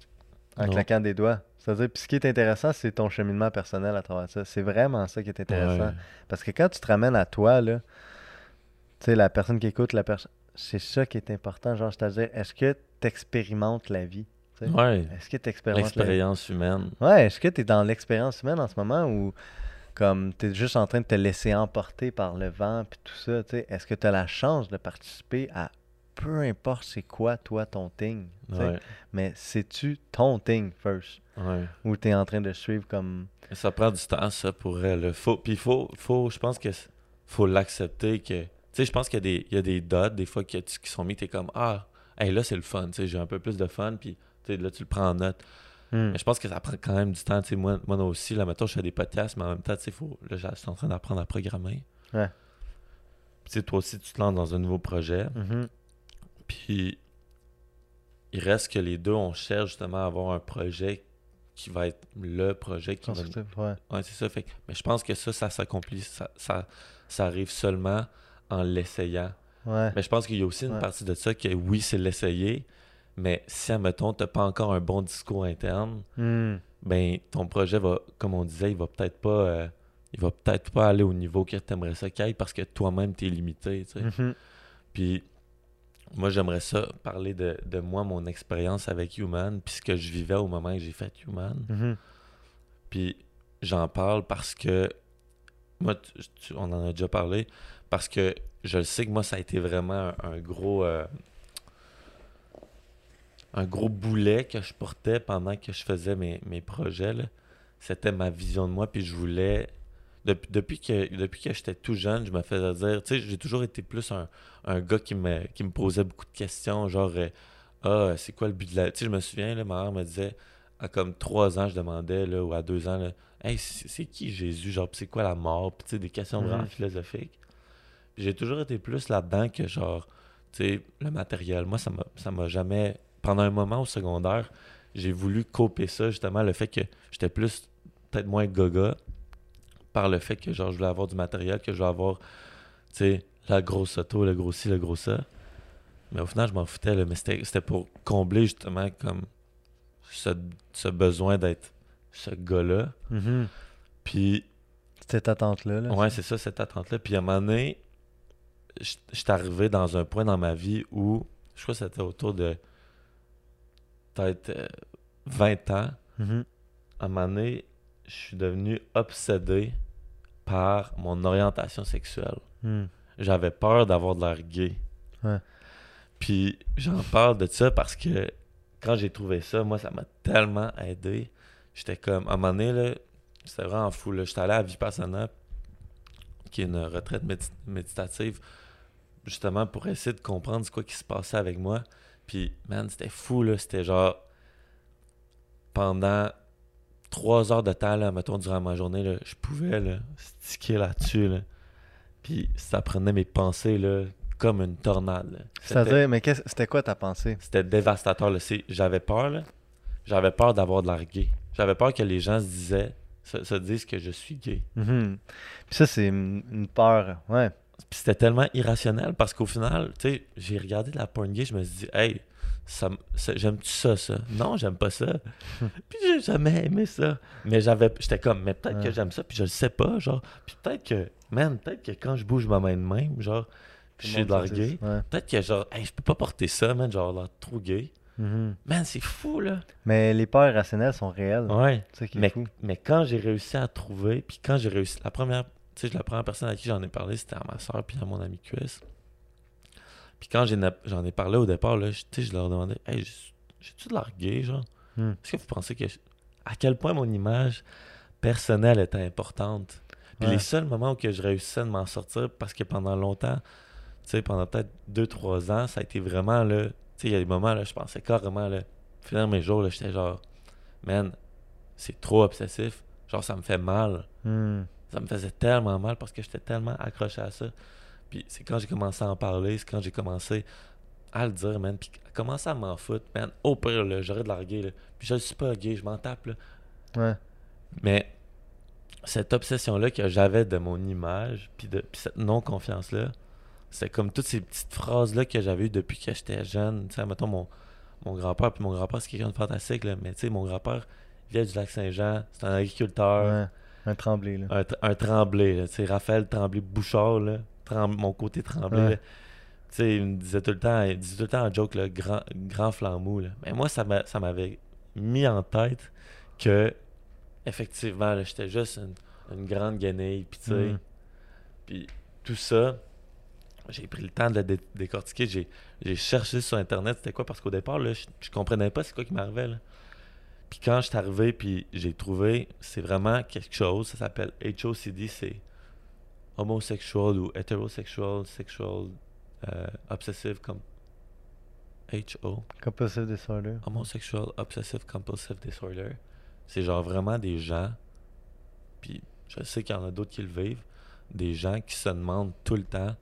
en Non. claquant des doigts. C'est-à-dire puis ce qui est intéressant, c'est ton cheminement personnel à travers ça. C'est vraiment ça qui est intéressant Ouais. parce que quand tu te ramènes à toi là, tu sais la personne qui écoute la personne c'est ça qui est important, genre c'est-à-dire est-ce que tu expérimentes la vie? Ouais. Est-ce que tu expérimentes la vie? L'expérience humaine. Ouais, est-ce que tu es dans l'expérience humaine en ce moment ou comme tu es juste en train de te laisser emporter par le vent puis tout ça, tu sais, est-ce que tu as la chance de participer à peu importe c'est quoi toi ton thing, tu? Ouais. mais c'est-tu ton thing first? Ouais. ou tu es en train de suivre comme Ça prend du temps, ça, pour elle. Faut, puis il faut, faut, je pense que faut l'accepter que. Tu sais, je pense qu'il y a des, il y a des dots, des fois, tu- qui sont mis, t'es comme, ah, hey, là, c'est le fun, tu sais, j'ai un peu plus de fun, puis tu là, tu le prends en note. Hmm. Mais je pense que ça prend quand même du temps, tu sais, moi, moi aussi, là, mettons, je fais des podcasts, mais en même temps, tu sais, faut, là, je suis en train d'apprendre à programmer. Ouais. Puis, tu sais, toi aussi, tu te lances dans un nouveau projet, Mhm. Puis il reste que les deux, on cherche justement à avoir un projet qui va être le projet qui va Constructif, ouais. Ouais, c'est ça. Fait, mais je pense que ça, ça s'accomplit, ça, ça, ça arrive seulement en l'essayant. Ouais. Mais je pense qu'il y a aussi une Ouais. partie de ça que oui, c'est l'essayer, mais si, admettons, tu n'as pas encore un bon discours interne, Hmm. ben ton projet va, comme on disait, il va peut-être pas euh, il va peut-être pas aller au niveau que tu aimerais ça qu'il aille parce que toi-même, tu es limité. tu sais. Mhm. Puis moi, j'aimerais ça parler de, de moi, mon expérience avec Human, puis ce que je vivais au moment que j'ai fait Human. Mhm. Puis j'en parle parce que moi, tu- tu- on en a déjà parlé, parce que je le sais que moi, ça a été vraiment un, un gros euh, un gros boulet que je portais pendant que je faisais mes, mes projets. C'était ma vision de moi, puis je voulais. Depuis, depuis que, depuis que j'étais tout jeune, je me faisais dire, tu sais, j'ai toujours été plus un, un gars qui me, qui me posait beaucoup de questions, genre, euh, ah, c'est quoi le but de la. Tu sais, je me souviens, là, ma mère me disait, à comme trois ans, je demandais, là, ou à deux ans, là, hey, c'est qui Jésus, genre, c'est quoi la mort, puis tu sais, des questions vraiment Mhm. philosophiques. J'ai toujours été plus là-dedans que, genre, tu sais, le matériel. Moi, ça m'a ça m'a jamais. Pendant un moment au secondaire, j'ai voulu copier ça, justement, le fait que j'étais plus, peut-être moins gaga, par le fait que, genre, je voulais avoir du matériel, que je voulais avoir, la grosse auto, le gros ci, le gros ça. Mais au final, je m'en foutais, là, mais c'était pour combler, justement, comme ce, ce besoin d'être ce gars-là. Mhm. Puis, Cette attente-là. Là, ouais, c'est ça, cette attente-là. Puis à un moment donné, je suis arrivé dans un point dans ma vie où, je crois que c'était autour de peut-être euh, 20 ans. Mhm. À un moment donné, je suis devenu obsédé par mon orientation sexuelle. Hmm. J'avais peur d'avoir de l'air gay. Ouais. Puis j'en parle de ça parce que quand j'ai trouvé ça, moi, ça m'a tellement aidé. J'étais comme, à un moment donné, là, c'était vraiment fou. là. J'étais allé à Vipassana, qui est une retraite médi- méditative, justement pour essayer de comprendre ce quoi qui se passait avec moi. Puis, man, c'était fou, là. C'était genre, pendant trois heures de temps, là, mettons, durant ma journée, là, je pouvais, là, sticker là-dessus, là. Puis ça prenait mes pensées, là, comme une tornade, C'est-à-dire, mais c'était quoi ta pensée? c'était dévastateur. J'avais peur, là. J'avais peur d'avoir de l'air gay. J'avais peur que les gens se disaient, se, se disent que je suis gay. Mhm. Puis ça, c'est une une peur. Ouais. Puis c'était tellement irrationnel parce qu'au final, tu sais, j'ai regardé de la porn gay, je me suis dit, hey, ça, m- ça- j'aime-tu ça, ça? Non, j'aime pas ça. *laughs* puis j'ai jamais aimé ça. Mais j'avais, j'étais comme, mais peut-être que j'aime ça, puis je le sais pas, genre. Puis peut-être que, man, peut-être que quand je bouge ma main de même, genre, puis je suis Ouais. peut-être que genre, hey, je peux pas porter ça, man, genre, l'air trop gay. Mhm. Man, c'est fou, là. Mais les peurs irrationnelles sont réelles. Ouais. Mais, fou. mais quand j'ai réussi à trouver, puis quand j'ai réussi, la première, tu sais, la première personne à qui j'en ai parlé, c'était à ma soeur puis à mon ami Chris. Puis quand j'en ai parlé au départ, là, je- leur demandais, hey, j'ai- j'ai-tu de l'air gay, genre? Hmm. Est-ce que vous pensez que. je- À quel point mon image personnelle était importante? Puis Ouais. les seuls moments où que je réussissais de m'en sortir, parce que pendant longtemps, tu sais, pendant peut-être 2-3 ans, ça a été vraiment là. Tu sais, il y a des moments là, je pensais carrément là, finir mes jours, là, j'étais genre, man, c'est trop obsessif. Genre, ça me fait mal. Hmm. Ça me faisait tellement mal parce que j'étais tellement accroché à ça. Puis c'est quand j'ai commencé à en parler, c'est quand j'ai commencé à le dire, man. Puis à commencer à m'en foutre, man? Au pire, là, j'aurais de larguer, là. Puis je suis pas gay, je m'en tape, là. Ouais. Mais cette obsession-là que j'avais de mon image, puis, de, puis cette non-confiance-là, c'est comme toutes ces petites phrases-là que j'avais eues depuis que j'étais jeune. Tu sais, mettons, mon, mon grand-père, puis mon grand-père, c'est quelqu'un de fantastique, là, mais tu sais, mon grand-père vient du lac Saint-Jean, c'est un agriculteur, Ouais. Un tremblé, là. un, tr- un Tremblay, là, tu sais, Raphaël Tremblay-Bouchard, là, Trem- mon côté Ouais. là. Tu sais, il me disait tout le temps, il disait tout le temps en joke, le grand, grand flambeau, là. Mais moi, ça m'a- ça m'avait mis en tête que, effectivement, j'étais juste une, une grande guenille, puis tu sais, puis tout ça, j'ai pris le temps de le dé- décortiquer. J'ai, cherché sur Internet c'était quoi, parce qu'au départ, là, je, je comprenais pas c'est quoi qui m'arrivait. Puis quand je suis arrivé, puis j'ai trouvé, c'est vraiment quelque chose, ça s'appelle HOCD, c'est homosexual ou hétérosexual, sexual, euh, obsessive, comme HO, Compulsive disorder. homosexual obsessive compulsive disorder. C'est genre vraiment des gens, puis je sais qu'il y en a d'autres qui le vivent, des gens qui se demandent tout le temps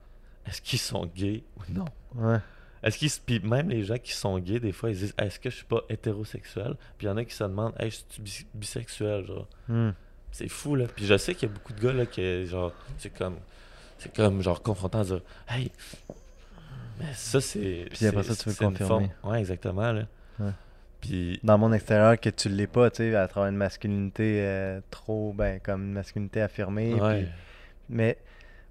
est-ce qu'ils sont gays ou non? Ouais. Est-ce qu'ils puis même les gens qui sont gays, des fois, ils disent est-ce que je suis pas hétérosexuel? Puis il y en a qui se demandent hey, je suis bis- bisexuel, genre. Hmm. C'est fou, là. Puis je sais qu'il y a beaucoup de gars, là, qui, genre, c'est comme, c'est comme, genre, confrontant à dire, hey, mais ça, c'est. Puis après ça, tu veux confirmer. Ouais, exactement, là. Ouais. Puis, Dans mon extérieur, que tu l'es pas, tu sais, à travers une masculinité euh, trop, ben, comme une masculinité affirmée. ouais. puis- Mais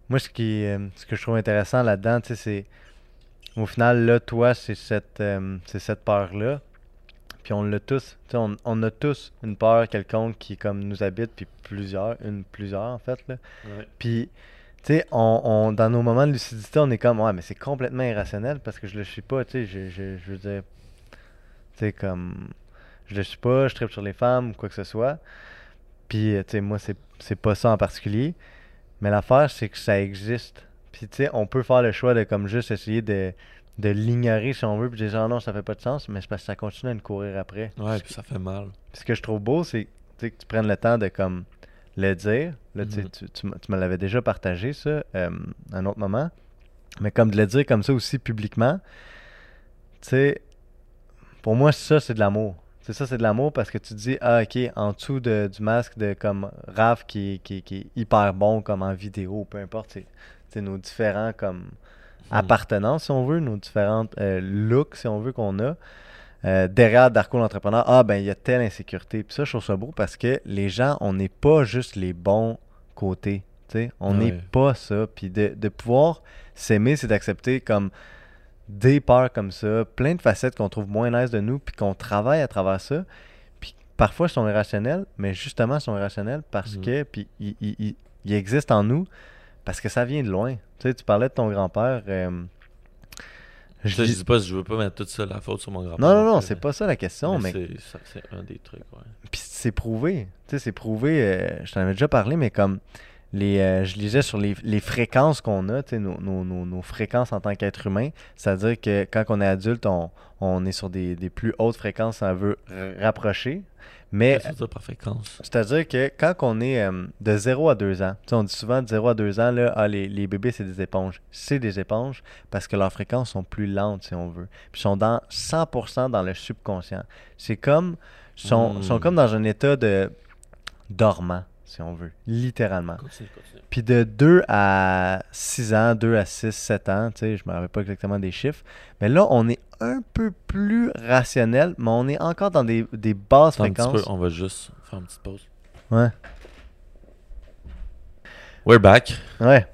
moi, ce, qui, euh, ce que je trouve intéressant là-dedans, tu sais, c'est. Au final, là, toi, c'est cette, euh, c'est cette peur-là. Puis on l'a tous. Tu sais, on, on a tous une peur quelconque qui, comme, nous habite, puis plusieurs, une, plusieurs, en fait, là. ouais. Puis, tu sais, on, on- dans nos moments de lucidité, on est comme, ouais, mais c'est complètement irrationnel parce que je le suis pas, tu sais, je, je, je veux dire, tu sais, comme, je le suis pas, je tripe sur les femmes ou quoi que ce soit. Puis, euh, tu sais, moi, c'est, c'est pas ça en particulier. Mais l'affaire, c'est que ça existe. Puis, tu sais, on peut faire le choix de, comme, juste essayer de, de l'ignorer si on veut, puis dire, genre, non, ça fait pas de sens, mais c'est parce que ça continue à nous courir après. Ouais, puis ça fait mal. Puis ce que je trouve beau, c'est tu sais, que tu prennes le temps de comme le dire. Là, Mhm. tu, tu tu me l'avais déjà partagé, ça, euh, à un autre moment. Mais comme de le dire comme ça aussi publiquement, tu sais, pour moi, ça, c'est de l'amour. C'est ça, c'est de l'amour parce que tu te dis, ah, ok, en dessous de- du masque de comme Raph qui, qui, qui est hyper bon comme en vidéo, peu importe, c'est c'est nos différents comme appartenances, si on veut, nos différentes euh, looks, si on veut, qu'on a. Euh, derrière Darko l'entrepreneur, ah ben il y a telle insécurité. Puis ça, je trouve ça beau parce que les gens, on n'est pas juste les bons côtés. tu sais. On n'est Ouais. pas ça. Puis de, de pouvoir s'aimer, c'est d'accepter comme des peurs comme ça, plein de facettes qu'on trouve moins nice de nous, puis qu'on travaille à travers ça. Puis parfois, ils sont irrationnels, mais justement, ils sont irrationnels parce Mhm. que, puis ils, ils- ils- ils existent en nous parce que ça vient de loin. Tu sais, tu parlais de ton grand-père. euh, je Ça, je dis- dis pas, je veux pas mettre toute ça la faute sur mon grand-père. non, non, non, c'est là. pas ça la question, mais, c'est, un des trucs, ouais. puis c'est prouvé. Tu sais, c'est prouvé. euh, je t'en avais déjà parlé, mais comme les, euh, je lisais sur les, les fréquences qu'on a, tu sais, nos, nos- nos- nos fréquences en tant qu'être humain. C'est-à-dire que quand on est adulte, on, on est sur des, des plus hautes fréquences, ça veut rapprocher. Mais c'est-à-dire que quand on est euh, de 0 à 2 ans, on dit souvent de 0 à 2 ans, là, ah, les, les bébés, c'est des éponges. C'est des éponges parce que leurs fréquences sont plus lentes, si on veut. Puis sont dans 100% dans le subconscient. C'est comme, sont, Hmm. sont comme dans un état de dormant, si on veut, littéralement. Continue, continue. Puis de 2 à 6 ans, 2 à 6, 7 ans, tu sais, je me rappelle pas exactement des chiffres. Mais là, on est un peu plus rationnel, mais on est encore dans des, des basses Attends un petit fréquences. peu, on va juste faire une petite pause. Ouais. We're back. Ouais.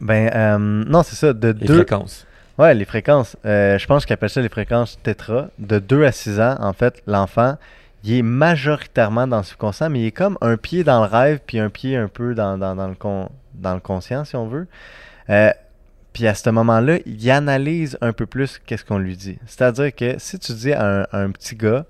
Ben, euh, non, c'est ça. De Les deux... fréquences. Ouais, les fréquences. Euh, je pense qu'ils appellent ça les fréquences tétra. De 2 à 6 ans, en fait, l'enfant, il est majoritairement dans le subconscient, mais il est comme un pied dans le rêve, puis un pied un peu dans, le, con- conscient, si on veut. Euh, puis à ce moment-là, il analyse un peu plus qu'est-ce qu'on lui dit. C'est-à-dire que si tu dis à un, petit gars,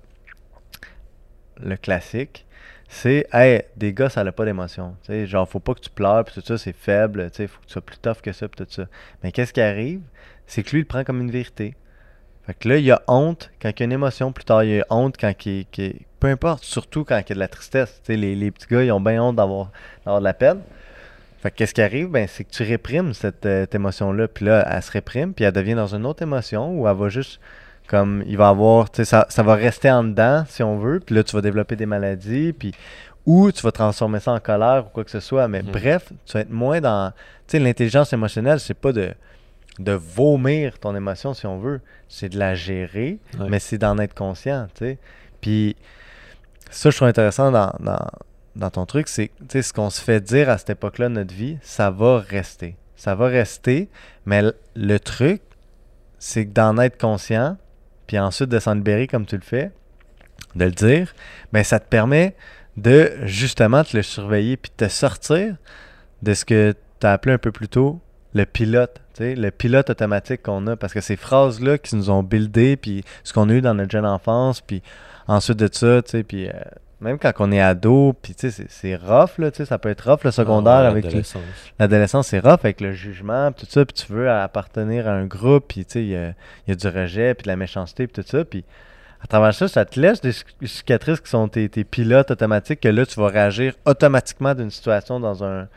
le classique, c'est Hey, des gars, ça n'a pas d'émotion. Genre, faut pas que tu pleures, puis tout ça, c'est faible. Sais, faut que tu sois plus tough que ça, puis tout ça. Mais qu'est-ce qui arrive? C'est que lui, il le prend comme une vérité. Fait que là, il y a honte quand il y a une émotion. Plus tard, il y a honte quand il, il- Peu importe, surtout quand il y a de la tristesse. Les, les petits gars, ils ont bien honte d'avoir d'avoir de la peine. Fait que qu'est-ce qui arrive? Ben, c'est que tu réprimes cette, euh, cette émotion-là. Puis là, elle se réprime, puis elle devient dans une autre émotion où elle va juste. Comme il va avoir. Ça, ça va rester en dedans, si on veut. Puis là, tu vas développer des maladies. Puis. Ou tu vas transformer ça en colère ou quoi que ce soit. Mais Mhm. bref, tu vas être moins dans. Tu sais, l'intelligence émotionnelle, c'est pas de de vomir ton émotion si on veut, c'est de la gérer, Ouais. mais c'est d'en être conscient, tu sais. Puis ça, je trouve intéressant dans, dans, dans ton truc, c'est tu sais, ce qu'on se fait dire à cette époque-là de notre vie, ça va rester. Ça va rester, mais le truc, c'est d'en être conscient, puis ensuite de s'en libérer comme tu le fais, de le dire, ben ça te permet de justement te le surveiller puis de te sortir de ce que tu as appelé un peu plus tôt le pilote, tu sais, le pilote automatique qu'on a. Parce que ces phrases-là qui nous ont buildé, puis ce qu'on a eu dans notre jeune enfance, puis ensuite de ça, tu sais, puis euh, même quand on est ado, puis tu sais, c'est- rough, là, ça peut être rough le secondaire Ah, avec le- l'adolescence. l'adolescence, c'est rough avec le jugement, puis tout ça, puis tu veux appartenir à un groupe, puis tu sais, il y a, il y a du rejet, puis de la méchanceté, puis tout ça, puis à travers ça, ça te laisse des cic- cicatrices qui sont tes, tes pilotes automatiques, que là, tu vas réagir automatiquement d'une situation dans un,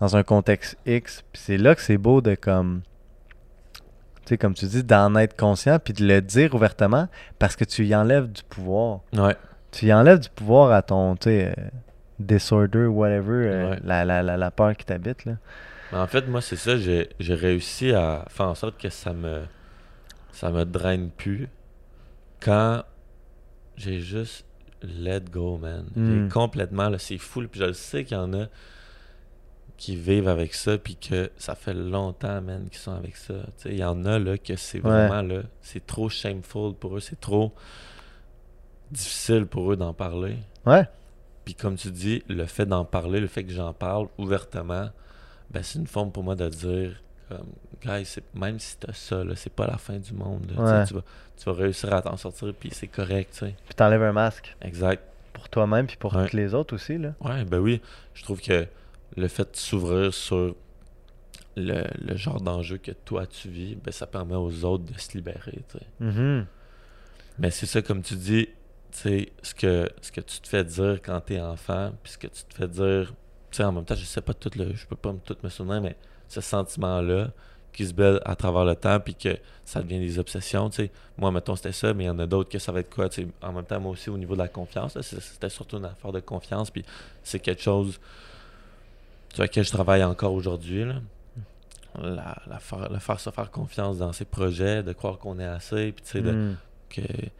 dans un contexte X, puis c'est là que c'est beau de comme, tu sais, comme tu dis, d'en être conscient, puis de le dire ouvertement, parce que tu y enlèves du pouvoir. Ouais. Tu y enlèves du pouvoir à ton, tu sais, euh, disorder, whatever, euh, Ouais. la, la, la, la peur qui t'habite, là. Mais en fait, moi, c'est ça, j'ai j'ai réussi à faire en sorte que ça me ça me draine plus quand j'ai juste let go, man. J'ai Mm. complètement, là, c'est fou, là, puis je le sais qu'il y en a qui vivent avec ça, puis que ça fait longtemps, man, qu'ils sont avec ça. Il y en a, là, que c'est Ouais. vraiment, là, c'est trop shameful pour eux, c'est trop difficile pour eux d'en parler. Ouais. Puis comme tu dis, le fait d'en parler, le fait que j'en parle ouvertement, ben c'est une forme pour moi de dire comme guys, même si t'as ça, là, c'est pas la fin du monde. là. Tu sais, Ouais. Tu, vas, tu vas réussir à t'en sortir, puis c'est correct, tu sais. Puis t'enlèves un masque Exact. pour toi-même puis pour Ouais. tous les autres aussi, là. Ouais, ben oui. Je trouve que le fait de s'ouvrir sur le, le genre d'enjeu que toi tu vis, ben ça permet aux autres de se libérer, tu sais. Mhm. Mais c'est ça, comme tu dis, tu sais, ce que, ce que tu te fais dire quand t'es enfant, puis ce que tu te fais dire, tu sais, en même temps, je sais pas tout le, je peux pas tout me souvenir, mais ce sentiment-là qui se belle à travers le temps, puis que ça devient des obsessions, tu sais. Moi, mettons, c'était ça, mais il y en a d'autres que ça va être quoi, tu sais. En même temps, moi aussi, au niveau de la confiance, c'était surtout une affaire de confiance, puis c'est quelque chose sur lequel je travaille encore aujourd'hui, là. La, la faire, le faire se faire confiance dans ses projets, de croire qu'on est assez, puis tu sais, que tu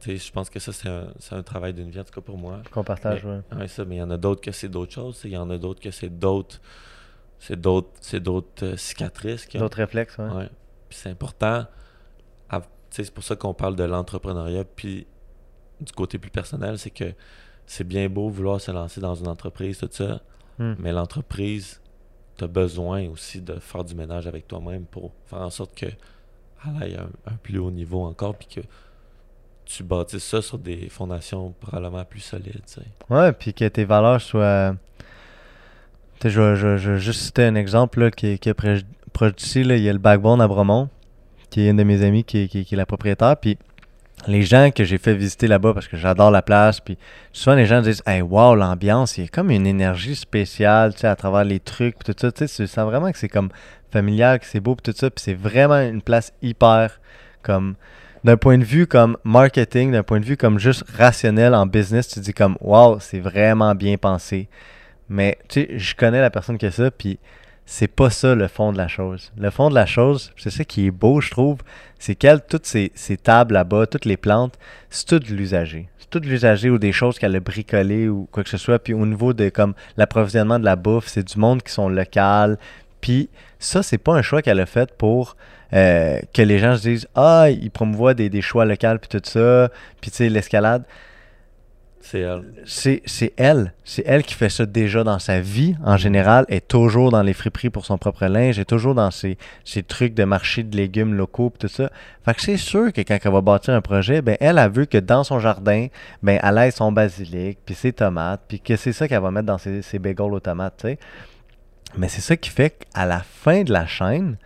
sais, je pense que ça c'est un, c'est un travail d'une vie en tout cas pour moi Qu'on partage, ouais. ouais, ça mais il y en a d'autres que c'est d'autres choses tu il y en a d'autres que c'est d'autres c'est d'autres c'est d'autres euh, cicatrices D'autres réflexes, ouais. ouais. puis c'est important tu c'est pour ça qu'on parle de l'entrepreneuriat puis du côté plus personnel c'est que c'est bien beau vouloir se lancer dans une entreprise tout ça Hmm. mais l'entreprise t'as besoin aussi de faire du ménage avec toi-même pour faire en sorte que elle aille à un, un plus haut niveau encore puis que tu bâtisses ça sur des fondations probablement plus solides tu sais. Ouais, puis que tes valeurs soient. Tu sais, je, vais- je, je juste citer un exemple là, qui, est- qui est proche d'ici. Il y a le Backbone à Bromont, qui est une de mes amies qui, est- qui, qui est la propriétaire. Puis les gens que j'ai fait visiter là-bas, parce que j'adore la place, puis souvent les gens disent Hey, wow, l'ambiance, il y a comme une énergie spéciale tu sais, à travers les trucs, tout ça. Tu sais, tu sens vraiment que c'est comme familial, que c'est beau, puis tout ça. Puis c'est vraiment une place hyper comme d'un point de vue comme marketing, d'un point de vue comme juste rationnel en business, tu dis comme wow, c'est vraiment bien pensé. Mais tu sais, je connais la personne qui a ça, puis c'est pas ça le fond de la chose. Le fond de la chose, c'est ça qui est beau, je trouve, c'est qu'elle, toutes ces, tables là-bas, toutes les plantes, c'est tout de l'usager. C'est tout de l'usager ou des choses qu'elle a bricolées ou quoi que ce soit. Puis au niveau de comme l'approvisionnement de la bouffe, c'est du monde qui sont locales. Puis ça, c'est pas un choix qu'elle a fait pour euh, que les gens se disent Ah, ils promouvoient des, des choix locaux, puis tout ça. Puis tu sais, l'escalade c'est elle c'est elle. C'est elle qui fait ça déjà dans sa vie, en général. Elle est toujours dans les friperies pour son propre linge. Elle est toujours dans ses, trucs de marché de légumes locaux pis tout ça. Fait que c'est sûr que quand elle va bâtir un projet, ben elle a vu que dans son jardin, ben elle a son basilic, puis ses tomates, puis que c'est ça qu'elle va mettre dans ses, ses bagels aux tomates, tu sais. Mais c'est ça qui fait qu'à la fin de la chaîne,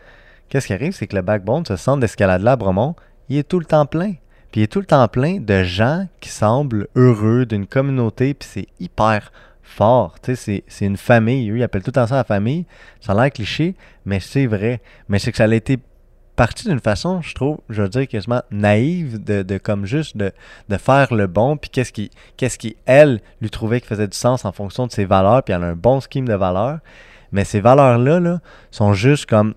qu'est-ce qui arrive? C'est que le backbone, ce centre d'escalade-là à il est tout le temps plein. Puis il est tout le temps plein de gens qui semblent heureux d'une communauté, puis c'est hyper fort. C'est une famille. Eux, ils appellent tout le temps ça la famille. Ça a l'air cliché, mais c'est vrai. Mais c'est que ça a été parti d'une façon, je trouve, je veux dire, quasiment naïve, de, de comme juste de, de faire le bon, puis qu'est-ce qui, qu'est-ce qui, elle, lui trouvait qui faisait du sens en fonction de ses valeurs, puis elle a un bon scheme de valeurs. Mais ces valeurs-là là, sont juste comme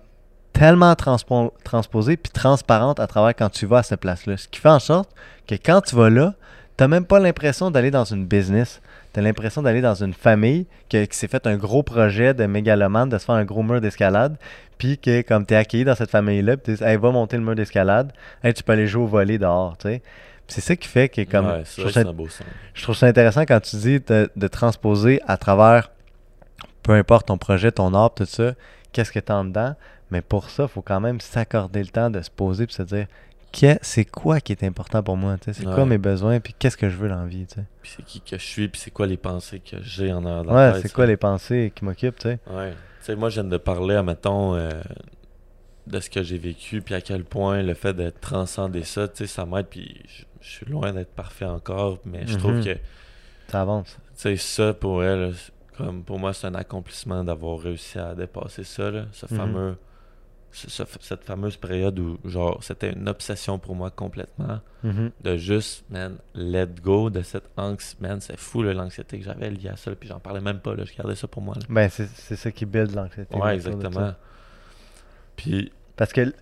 tellement transpo- transposées puis transparentes à travers quand tu vas à cette place-là. Ce qui fait en sorte que quand tu vas là, t'as même pas l'impression d'aller dans une business. T'as l'impression d'aller dans une famille que- qui s'est fait un gros projet de mégalomane, de se faire un gros mur d'escalade, puis que comme t'es accueilli dans cette famille-là, tu dis, hey, va monter le mur d'escalade, hey, tu peux aller jouer au volley dehors, tu sais. C'est ça qui fait que comme Ouais, je, trouve ça, c'est un beau son. je trouve ça intéressant quand tu dis de, de transposer à travers peu importe ton projet, ton art, tout ça, qu'est-ce que t'as en dedans. Mais pour ça, il faut quand même s'accorder le temps de se poser et se dire c'est quoi qui est important pour moi, tu c'est quoi mes besoins, puis qu'est-ce que je veux dans la vie, tu. Puis c'est qui que je suis, puis c'est quoi les pensées que j'ai en arrière Ouais, c'est quoi les pensées qui m'occupent, tu sais? Ouais. Tu sais, moi, je viens de parler, admettons, euh, de ce que j'ai vécu, puis à quel point le fait de transcender ça, tu sais, ça m'aide, puis je, je suis loin d'être parfait encore, mais je trouve Mhm. que, tu Ça avance. sais, ça, pour elle, comme pour moi, c'est un accomplissement d'avoir réussi à dépasser ça, là, ce Mhm. fameux... ce- ce- cette fameuse période où, genre, c'était une obsession pour moi complètement, Mhm. de juste, man, let go de cette anxiété, man, c'est fou, l'anxiété que j'avais liée à ça, puis j'en parlais même pas, là, je gardais ça pour moi, là. Ben, c'est ça qui build l'anxiété. Ouais, exactement. Puis, Parce que,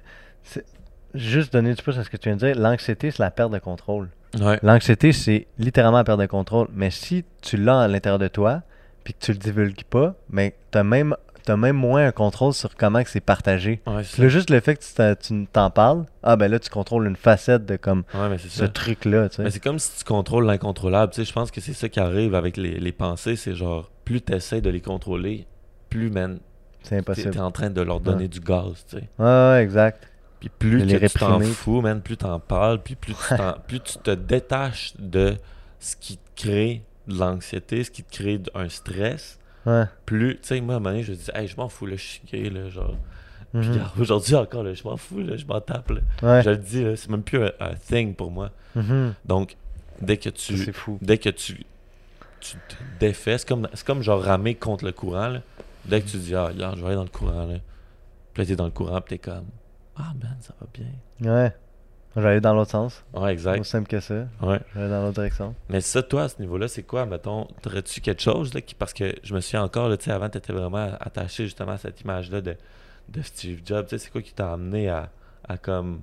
juste donner du pouce à ce que tu viens de dire, l'anxiété, c'est la perte de contrôle. ouais, L'anxiété, c'est littéralement la perte de contrôle. Mais si tu l'as à l'intérieur de toi, puis que tu le divulgues pas, mais t'as même, t'as même moins un contrôle sur comment que c'est partagé. ouais, Puis c'est là, juste le fait que tu t'en- parles, ah ben là, tu contrôles une facette de comme ouais, mais c'est ce ça. truc-là, tu sais. Mais c'est comme si tu contrôles l'incontrôlable. Tu sais, je pense que c'est ça qui arrive avec les, les pensées. C'est genre, plus tu essaies de les contrôler, plus, man, C'est impossible. t'es en train de leur donner du gaz, tu sais. Ouais, exact. Puis plus les tu t'en fous, man, plus t'en parles, puis plus tu, t'en- *laughs* plus tu te détaches de ce qui te crée de l'anxiété, ce qui te crée un stress, Ouais. plus, tu sais, moi, à un moment donné, je dis, hey, je m'en fous, là, je suis gay, là, genre. Mhm. regarde, aujourd'hui encore, là, je m'en fous, là, je m'en tape, là. Ouais. Je le dis, là, c'est même plus un, un thing pour moi. Mhm. Donc, dès que tu, C'est fou. dès que tu, tu te défais, c'est comme, c'est comme genre ramer contre le courant. Là. Dès que tu dis, ah, regarde, je vais aller dans le courant. Là. Puis là, t'es dans le courant, puis t'es comme, ah, man, ça va bien. Ouais. Aller dans l'autre sens. Ouais, Aussi exact. simple que ça. Ouais. Aller dans l'autre direction. Mais ça, toi, à ce niveau-là, c'est quoi, mettons, t'aurais-tu quelque chose, là, qui, parce que je me souviens encore, là, tu sais, avant, t'étais vraiment attaché justement à cette image-là de, de Steve Jobs. Tu sais, c'est quoi qui t'a amené à, à comme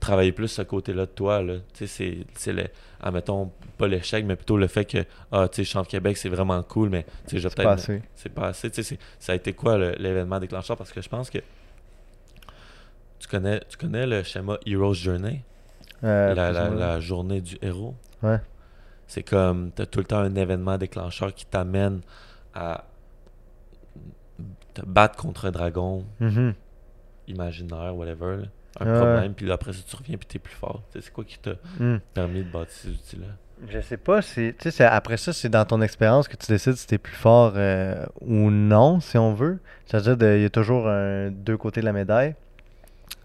travailler plus ce côté-là de toi, là? Tu sais, c'est, le, admettons, pas l'échec, mais plutôt le fait que, ah, tu sais, Champ Québec, c'est vraiment cool, mais, tu sais, je vais C'est peut-être... pas assez. C'est pas assez. Tu sais, ça a été quoi l'événement déclencheur? Parce que je pense que tu connais, tu connais le schéma Hero's Journey, Euh, la, journée du héros? Ouais. C'est comme, tu as tout le temps un événement déclencheur qui t'amène à te battre contre un dragon Mhm. imaginaire, whatever, là. un problème, puis après ça, tu reviens, puis tu es plus fort. C'est quoi qui t'a Mm. permis de bâtir ces outils-là? Je sais pas si. Tu sais, après ça, c'est dans ton expérience que tu décides si t'es plus fort euh, ou non, si on veut. C'est-à-dire, il y a toujours un, deux côtés de la médaille.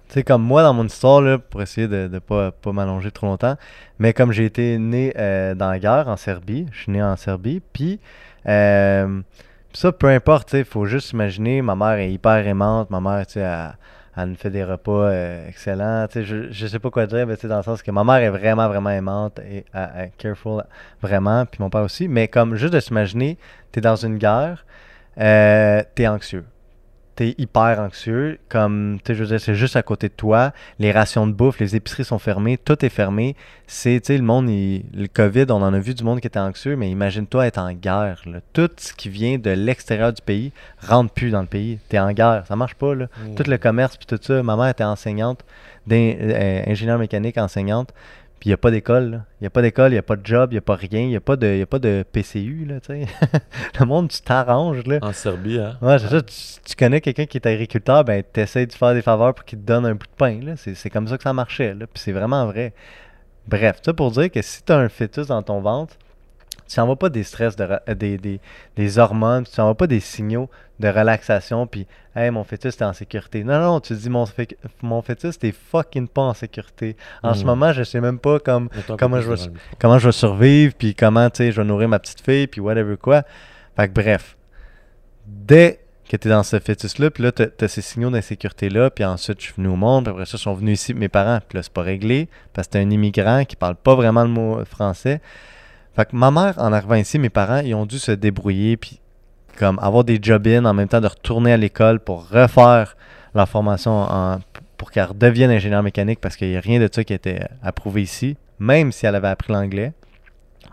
Tu sais, comme moi, dans mon histoire, là, pour essayer de ne pas, pas m'allonger trop longtemps, mais comme j'ai été né euh, dans la guerre en Serbie, je suis né en Serbie, puis euh, ça, peu importe, tu il faut juste imaginer, ma mère est hyper aimante, ma mère, tu sais, elle, nous fait des repas euh, excellents, tu je, je sais pas quoi dire, mais tu dans le sens que ma mère est vraiment, vraiment aimante et careful, vraiment, puis mon père aussi, mais comme juste de s'imaginer, t'es dans une guerre, euh, t'es anxieux. T'es hyper anxieux, comme, tu sais, je veux dire, c'est juste à côté de toi, les rations de bouffe, les épiceries sont fermées, tout est fermé. C'est, tu sais, le monde, il- le COVID, on en a vu du monde qui était anxieux, mais imagine-toi être en guerre, là. Tout ce qui vient de l'extérieur du pays rentre plus dans le pays. T'es en guerre, ça marche pas, là. Tout le commerce puis tout ça. Ma mère était enseignante, d'in- euh, ingénieure mécanique enseignante. Puis il n'y a pas d'école. Il n'y a pas d'école, il n'y a pas de job, il n'y a pas rien. Il n'y a, pas de- y a pas de PCU. Là, tu sais. *laughs* le monde, tu t'arranges. là. En Serbie, hein? Ouais, c'est ça. Tu, tu connais quelqu'un qui est agriculteur, ben tu essaies de faire des faveurs pour qu'il te donne un bout de pain. là. C'est c'est comme ça que ça marchait. Là. Puis c'est vraiment vrai. Bref, ça pour dire que si tu as un fœtus dans ton ventre, tu n'envoies pas des stress, de, euh, des, des, des hormones, tu pas des signaux de relaxation, puis hey, mon fœtus est en sécurité. Non, non, tu dis mon, mon fœtus t'es fucking pas en sécurité. En ce Mhm. moment, je sais même pas comme comment je vais comment je vais survivre, puis comment, je vais nourrir ma petite fille, puis whatever quoi. Fait que bref, dès que tu es dans ce fœtus-là, puis là, tu as, ces signaux d'insécurité-là, puis ensuite, je suis venu au monde, puis après ça, ils sont venus ici, mes parents, puis là, c'est pas réglé, parce que t'es un immigrant qui parle pas vraiment le mot français. Fait que ma mère, en arrivant ici, mes parents, ils ont dû se débrouiller, puis comme avoir des job-in en même temps de retourner à l'école pour refaire leur formation en- pour qu'elle redevienne ingénieur mécanique parce qu'il n'y a rien de ça qui était approuvé ici, même si elle avait appris l'anglais.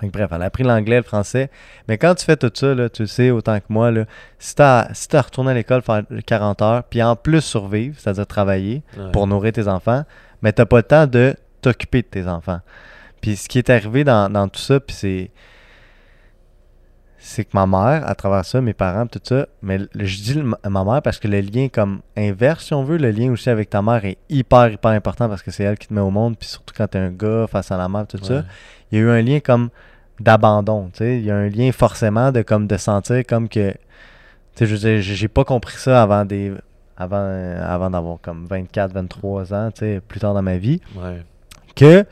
Bref, elle a appris l'anglais, le français. Mais quand tu fais tout ça, là, tu le sais autant que moi, là, si tu as, si t'as retourné à l'école faire 40 heures, puis en plus survivre, c'est-à-dire travailler Ouais. pour nourrir tes enfants, mais tu n'as pas le temps de t'occuper de tes enfants. Puis ce qui est arrivé dans, dans tout ça, puis c'est c'est que ma mère, à travers ça, mes parents, tout ça, mais le- je dis le- ma mère parce que le lien comme inverse, si on veut, le lien aussi avec ta mère est hyper, hyper important parce que c'est elle qui te met au monde, puis surtout quand t'es un gars face à la mère, tout ça. Il y a eu un lien comme d'abandon, tu sais, il y a un lien forcément de comme de sentir comme que tu sais je veux dire, j'ai pas compris ça avant des avant euh, avant d'avoir comme 24 23 ans, tu sais, plus tard dans ma vie. Ouais. que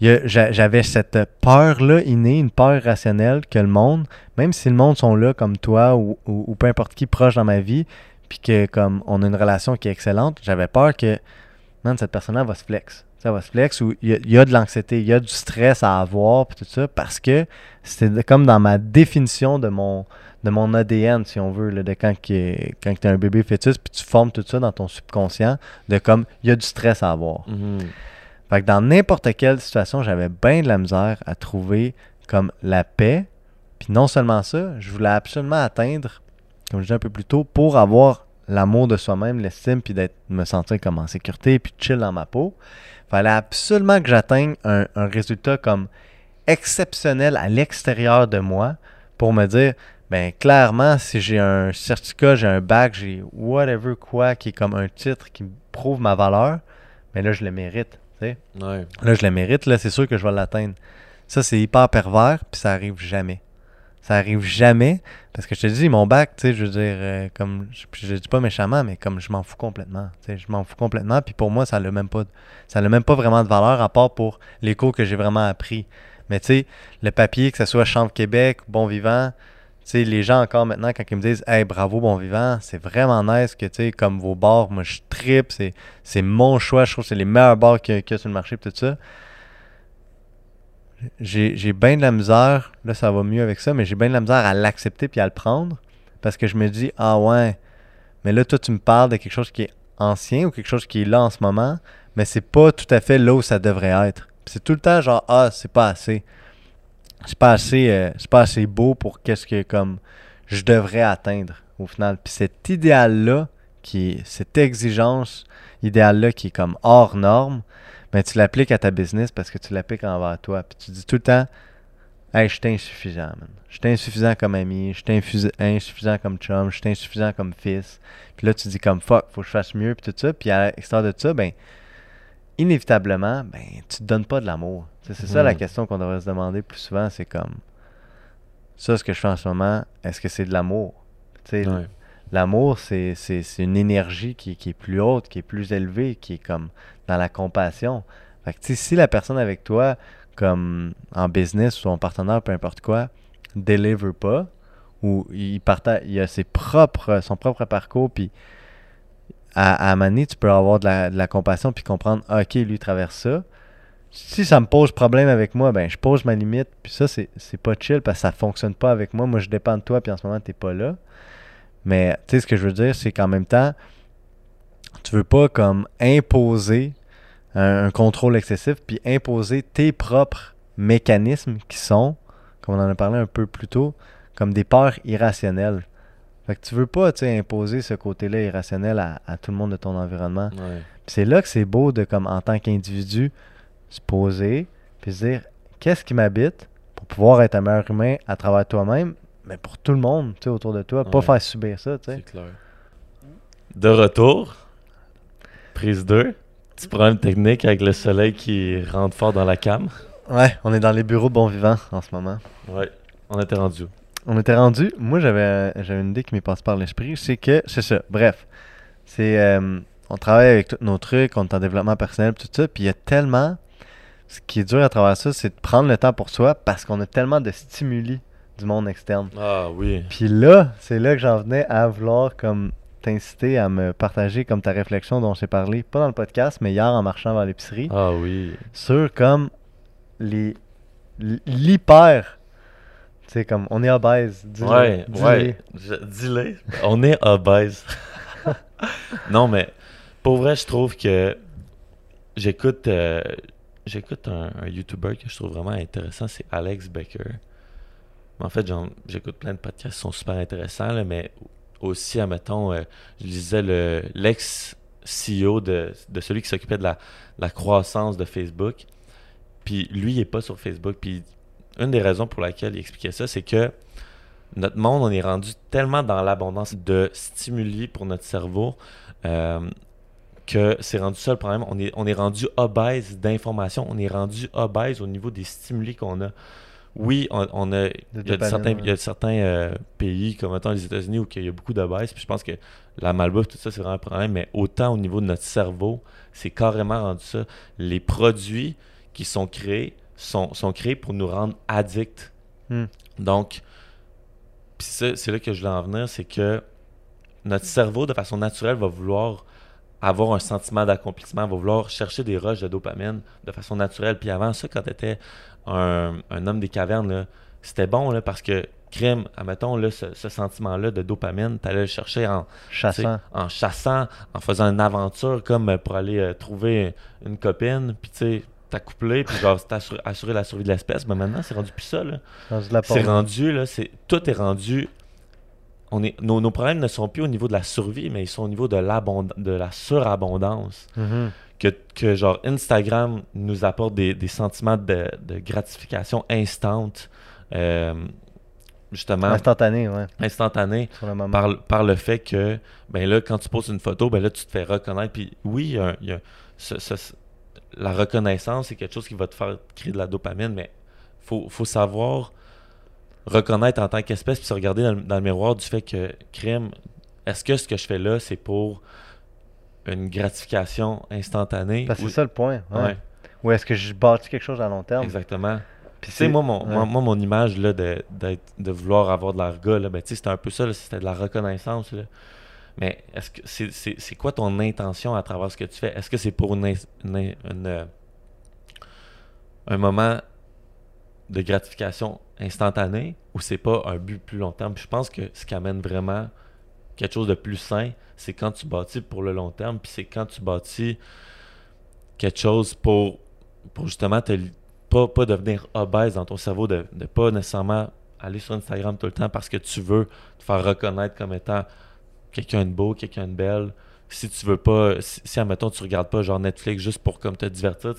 j'avais cette peur-là innée, une peur rationnelle que le monde, même si le monde sont là comme toi ou, ou- peu importe qui proche dans ma vie, puis que comme on a une relation qui est excellente, j'avais peur que cette personne-là va se flex. Ça va se flex ou il y, a- de l'anxiété, il y a du stress à avoir, puis tout ça, parce que c'était comme dans ma définition de mon de mon ADN, si on veut, de quand, tu es un bébé fœtus, puis tu formes tout ça dans ton subconscient, de comme, il y a du stress à avoir. Mhm. Fait que dans n'importe quelle situation, j'avais bien de la misère à trouver comme la paix. Puis non seulement ça, je voulais absolument atteindre, comme je disais un peu plus tôt, pour avoir l'amour de soi-même, l'estime, puis d'être me sentir comme en sécurité, puis chill dans ma peau. Fallait absolument que j'atteigne un, résultat comme exceptionnel à l'extérieur de moi pour me dire, ben clairement, si j'ai un certificat, j'ai un bac, j'ai whatever quoi, qui est comme un titre qui prouve ma valeur, mais là, je le mérite. Ouais. Là, je le mérite, là, c'est sûr que je vais l'atteindre. Ça, c'est hyper pervers, puis ça arrive jamais. Ça arrive jamais, parce que je te dis, mon bac, tu sais, je veux dire, euh, comme, je, je dis pas méchamment, mais comme je m'en fous complètement. Tu sais, je m'en fous complètement, puis pour moi, ça n'a même pas, ça n'a même pas vraiment de valeur, à part pour les cours que j'ai vraiment appris. Mais tu sais, le papier, que ce soit Chambre Québec, Bon Vivant, sais, les gens encore maintenant, quand ils me disent Hey, bravo, bon vivant, c'est vraiment nice que, tu sais, comme vos bars, moi je tripe, c'est, c'est mon choix, je trouve que c'est les meilleurs bars qu'il y a, sur le marché, tout ça. J'ai, j'ai bien de la misère, là ça va mieux avec ça, mais j'ai bien de la misère à l'accepter puis à le prendre parce que je me dis Ah ouais, mais là toi tu me parles de quelque chose qui est ancien ou quelque chose qui est là en ce moment, mais c'est pas tout à fait là où ça devrait être. C'est tout le temps genre Ah, c'est pas assez c'est pas assez euh, c'est pas assez beau pour qu'est-ce que comme je devrais atteindre au final. Puis cet idéal là qui cette exigence idéal là qui est comme hors norme ben tu l'appliques à ta business parce que tu l'appliques envers toi. Puis tu dis tout le temps hey je suis insuffisant man. Je suis insuffisant comme ami je suis insuffisant comme chum je suis insuffisant comme fils. Puis là tu dis comme fuck faut que je fasse mieux puis tout ça. Puis à l'extérieur de ça ben inévitablement, ben, tu te donnes pas de l'amour. C'est ça la Mhm. question qu'on devrait se demander plus souvent, c'est comme ça, ce que je fais en ce moment, est-ce que c'est de l'amour? Ouais. L'amour, c'est une énergie qui, qui est plus haute, qui est plus élevée, qui est comme dans la compassion. Fait que, si la personne avec toi, comme en business ou en partenaire, peu importe quoi, deliver pas, ou il, partage, il a ses propres, son propre parcours, puis à, à un moment donné, tu peux avoir de la, compassion puis comprendre, ah, ok, lui traverse ça. Si ça me pose problème avec moi, ben je pose ma limite, puis ça, c'est pas chill parce que ça fonctionne pas avec moi. Moi, je dépends de toi, puis en ce moment, t'es pas là. Mais tu sais, ce que je veux dire, c'est qu'en même temps, tu veux pas comme imposer un, un contrôle excessif, puis imposer tes propres mécanismes qui sont, comme on en a parlé un peu plus tôt, comme des peurs irrationnelles. Fait que tu veux pas, tu imposer ce côté-là irrationnel à, à tout le monde de ton environnement. Ouais. C'est là que c'est beau de, comme en tant qu'individu, se poser, puis se dire, qu'est-ce qui m'habite pour pouvoir être un meilleur humain à travers toi-même, mais pour tout le monde, tu autour de toi, pas Ouais. faire subir ça, tu. C'est clair. De retour, prise 2. Petit problème technique avec le soleil qui rentre fort dans la cam. Ouais, on est dans les bureaux bon vivant en ce moment. Ouais. On était rendu. On était rendu. Moi, j'avais j'avais une idée qui m'est passée par l'esprit. C'est que, c'est ça. Bref, c'est. euh, on travaille avec tous nos trucs, on est en développement personnel, tout ça. Puis il y a tellement. Ce qui est dur à travers ça, c'est de prendre le temps pour soi parce qu'on a tellement de stimuli du monde externe. Ah oui. Puis là, c'est là que j'en venais à vouloir comme t'inciter à me partager comme ta réflexion dont j'ai parlé, pas dans le podcast, mais hier en marchant vers l'épicerie, Ah oui. sur comme les l'hyper. Tu sais, comme on est obèse. dis-le, Ouais, dis-le. ouais. Je- Dis-le. *laughs* On est obèse. *laughs* non, mais pour vrai, je trouve que j'écoute euh, j'écoute un, un YouTuber que je trouve vraiment intéressant, c'est Alex Becker. En fait, j'en- j'écoute plein de podcasts qui sont super intéressants, là, mais aussi, admettons, euh, je lisais le- l'ex-CEO de, de celui qui s'occupait de la, la croissance de Facebook. Puis lui, il n'est pas sur Facebook. Puis une des raisons pour laquelle il expliquait ça, c'est que notre monde, on est rendu tellement dans l'abondance de stimuli pour notre cerveau euh, que c'est rendu ça le problème. On est, on est rendu obèse d'informations, on est rendu obèse au niveau des stimuli qu'on a. Oui, on, on a, il y a certains, il y a certains euh, pays, comme mettons les États-Unis, où il y a beaucoup d'obèses, puis je pense que la malbouffe, tout ça, c'est vraiment un problème, mais autant au niveau de notre cerveau, c'est carrément rendu ça. Les produits qui sont créés sont, sont créés pour nous rendre addicts. Hmm. Donc, c'est là que je voulais en venir, c'est que notre cerveau, de façon naturelle, va vouloir avoir un sentiment d'accomplissement, va vouloir chercher des rushs de dopamine de façon naturelle. Puis avant ça, quand tu étais un, un homme des cavernes, c'était bon là, parce que crime, admettons, là, ce, ce sentiment-là de dopamine, tu allais le chercher en, Chassant. en chassant, en faisant une aventure comme pour aller euh, trouver une copine, puis tu sais, t'accoupler, puis genre t'assurer assurer la survie de l'espèce. Mais maintenant, c'est rendu plus ça. C'est rendu, là, c'est, tout est rendu. On est, nos, nos problèmes ne sont plus au niveau de la survie, mais ils sont au niveau de, de la surabondance. Mhm. Que, que genre Instagram nous apporte des, des sentiments de, de gratification instante, euh, justement, Instantané, ouais. instantanée Sur le par, par le fait que ben là, quand tu poses une photo, ben là, tu te fais reconnaître. Puis oui, il y a, il y a ce- ce- la reconnaissance, c'est quelque chose qui va te faire créer de la dopamine, mais faut, faut savoir reconnaître en tant qu'espèce, puis se regarder dans le, dans le miroir du fait que, crime, est-ce que ce que je fais là, c'est pour une gratification instantanée? Parce que ou- c'est ça le point. Ouais, Ou est-ce que je bâtis quelque chose à long terme? exactement. Puis Tu sais, c'est- moi, mon, ouais. moi, moi, mon image là, de, d'être- de vouloir avoir de l'argot, ben, c'était un peu ça, c'était de la reconnaissance. là. Mais est-ce que c'est, c'est, c'est quoi ton intention à travers ce que tu fais? Est-ce que c'est pour euh, un moment de gratification instantanée ou c'est pas un but plus long terme? Puis je pense que ce qui amène vraiment quelque chose de plus sain, c'est quand tu bâtis pour le long terme, puis c'est quand tu bâtis quelque chose pour, pour justement te, pas, pas devenir obèse dans ton cerveau, de ne pas nécessairement aller sur Instagram tout le temps parce que tu veux te faire reconnaître comme étant quelqu'un de beau, quelqu'un de belle. Si tu veux pas, si, si admettons, tu regardes pas genre Netflix juste pour comme te divertir,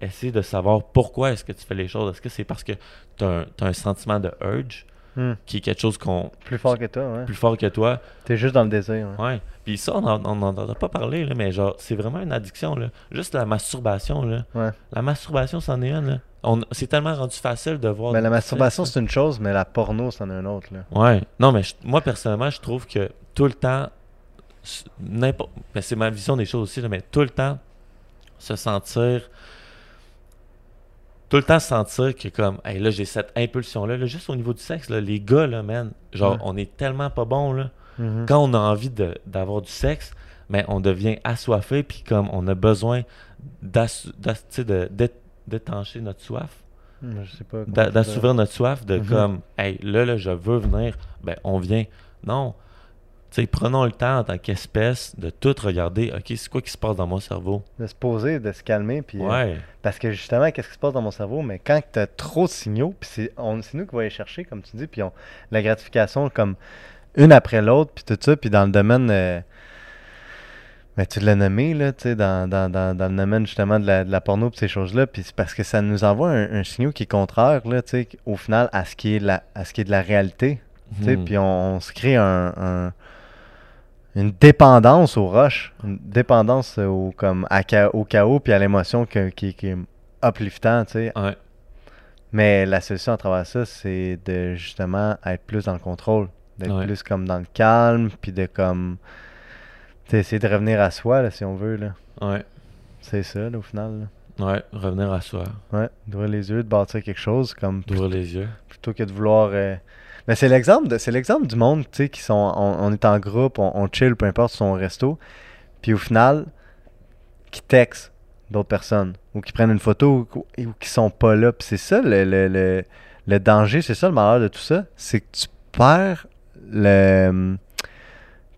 essaie de savoir pourquoi est-ce que tu fais les choses. Est-ce que c'est parce que tu as, un sentiment de urge, Hmm. qui est quelque chose qu'on Plus fort que toi, ouais. plus fort que toi, T'es juste dans le désir. ouais. Ouais. Puis ça, on n'en a pas parlé, là, mais genre, c'est vraiment une addiction. Là. Juste la masturbation. Là. Ouais. La masturbation, c'en est une. Là. On, c'est tellement rendu facile de voir. Mais la masturbation, c'est une chose, mais la porno, c'en est une autre. Là. Ouais. Non, mais je- moi, personnellement, je trouve que tout le temps, n'importe. Mais c'est ma vision des choses aussi, là, mais tout le temps, se sentir. Tout le temps sentir que, comme, hey, là, j'ai cette impulsion-là, là, juste au niveau du sexe, là, les gars, là, man, genre, Ouais. on est tellement pas bons, là. Mhm. quand on a envie de- d'avoir du sexe, mais on devient assoiffé, puis comme on a besoin d'ass- d'étancher notre soif, Je sais pas. d'assouvir notre soif, de Mhm. comme, hey, là, là, je veux venir, ben, on vient. Non. Tu sais, prenons le temps en tant qu'espèce de tout regarder, OK, c'est quoi qui se passe dans mon cerveau? De se poser, de se calmer. Puis, euh. Parce que justement, qu'est-ce qui se passe dans mon cerveau? Mais quand tu as trop de signaux, puis c'est nous qui va chercher, comme tu dis, puis on, la gratification comme une après l'autre, puis tout ça, puis dans le domaine, euh, ben, tu l'as nommé, là, tu sais, dans, dans, dans, dans le domaine justement de la, de la porno, puis ces choses-là, puis c'est parce que ça nous envoie un, un signal qui est contraire, là, tu sais, au final, à ce qui est, la, à ce qui est de la réalité, tu sais, Mhm. puis on, on se crée un, un- une dépendance au rush, une dépendance au, comme, à, au chaos, puis à l'émotion qui, qui est upliftant, tu sais, Ouais. Mais la solution à travers ça, c'est de justement être plus dans le contrôle, d'être Ouais. plus comme dans le calme, puis de comme. Sais, essayer de revenir à soi, là, si on veut. Là. Ouais. C'est ça, là, au final. là. Ouais. Revenir à soi. Ouais, d'ouvrir les yeux, de bâtir quelque chose, comme D'ouvrir les yeux. plutôt que de vouloir. euh, Mais c'est l'exemple, c'est l'exemple du monde, tu sais, qui sont. On, on est en groupe, on, on chill, peu importe, sur son resto, puis au final, qui textent d'autres personnes, ou qui prennent une photo, ou, ou qui sont pas là. Puis c'est ça le, le, le, le danger, c'est ça le malheur de tout ça, c'est que tu perds le.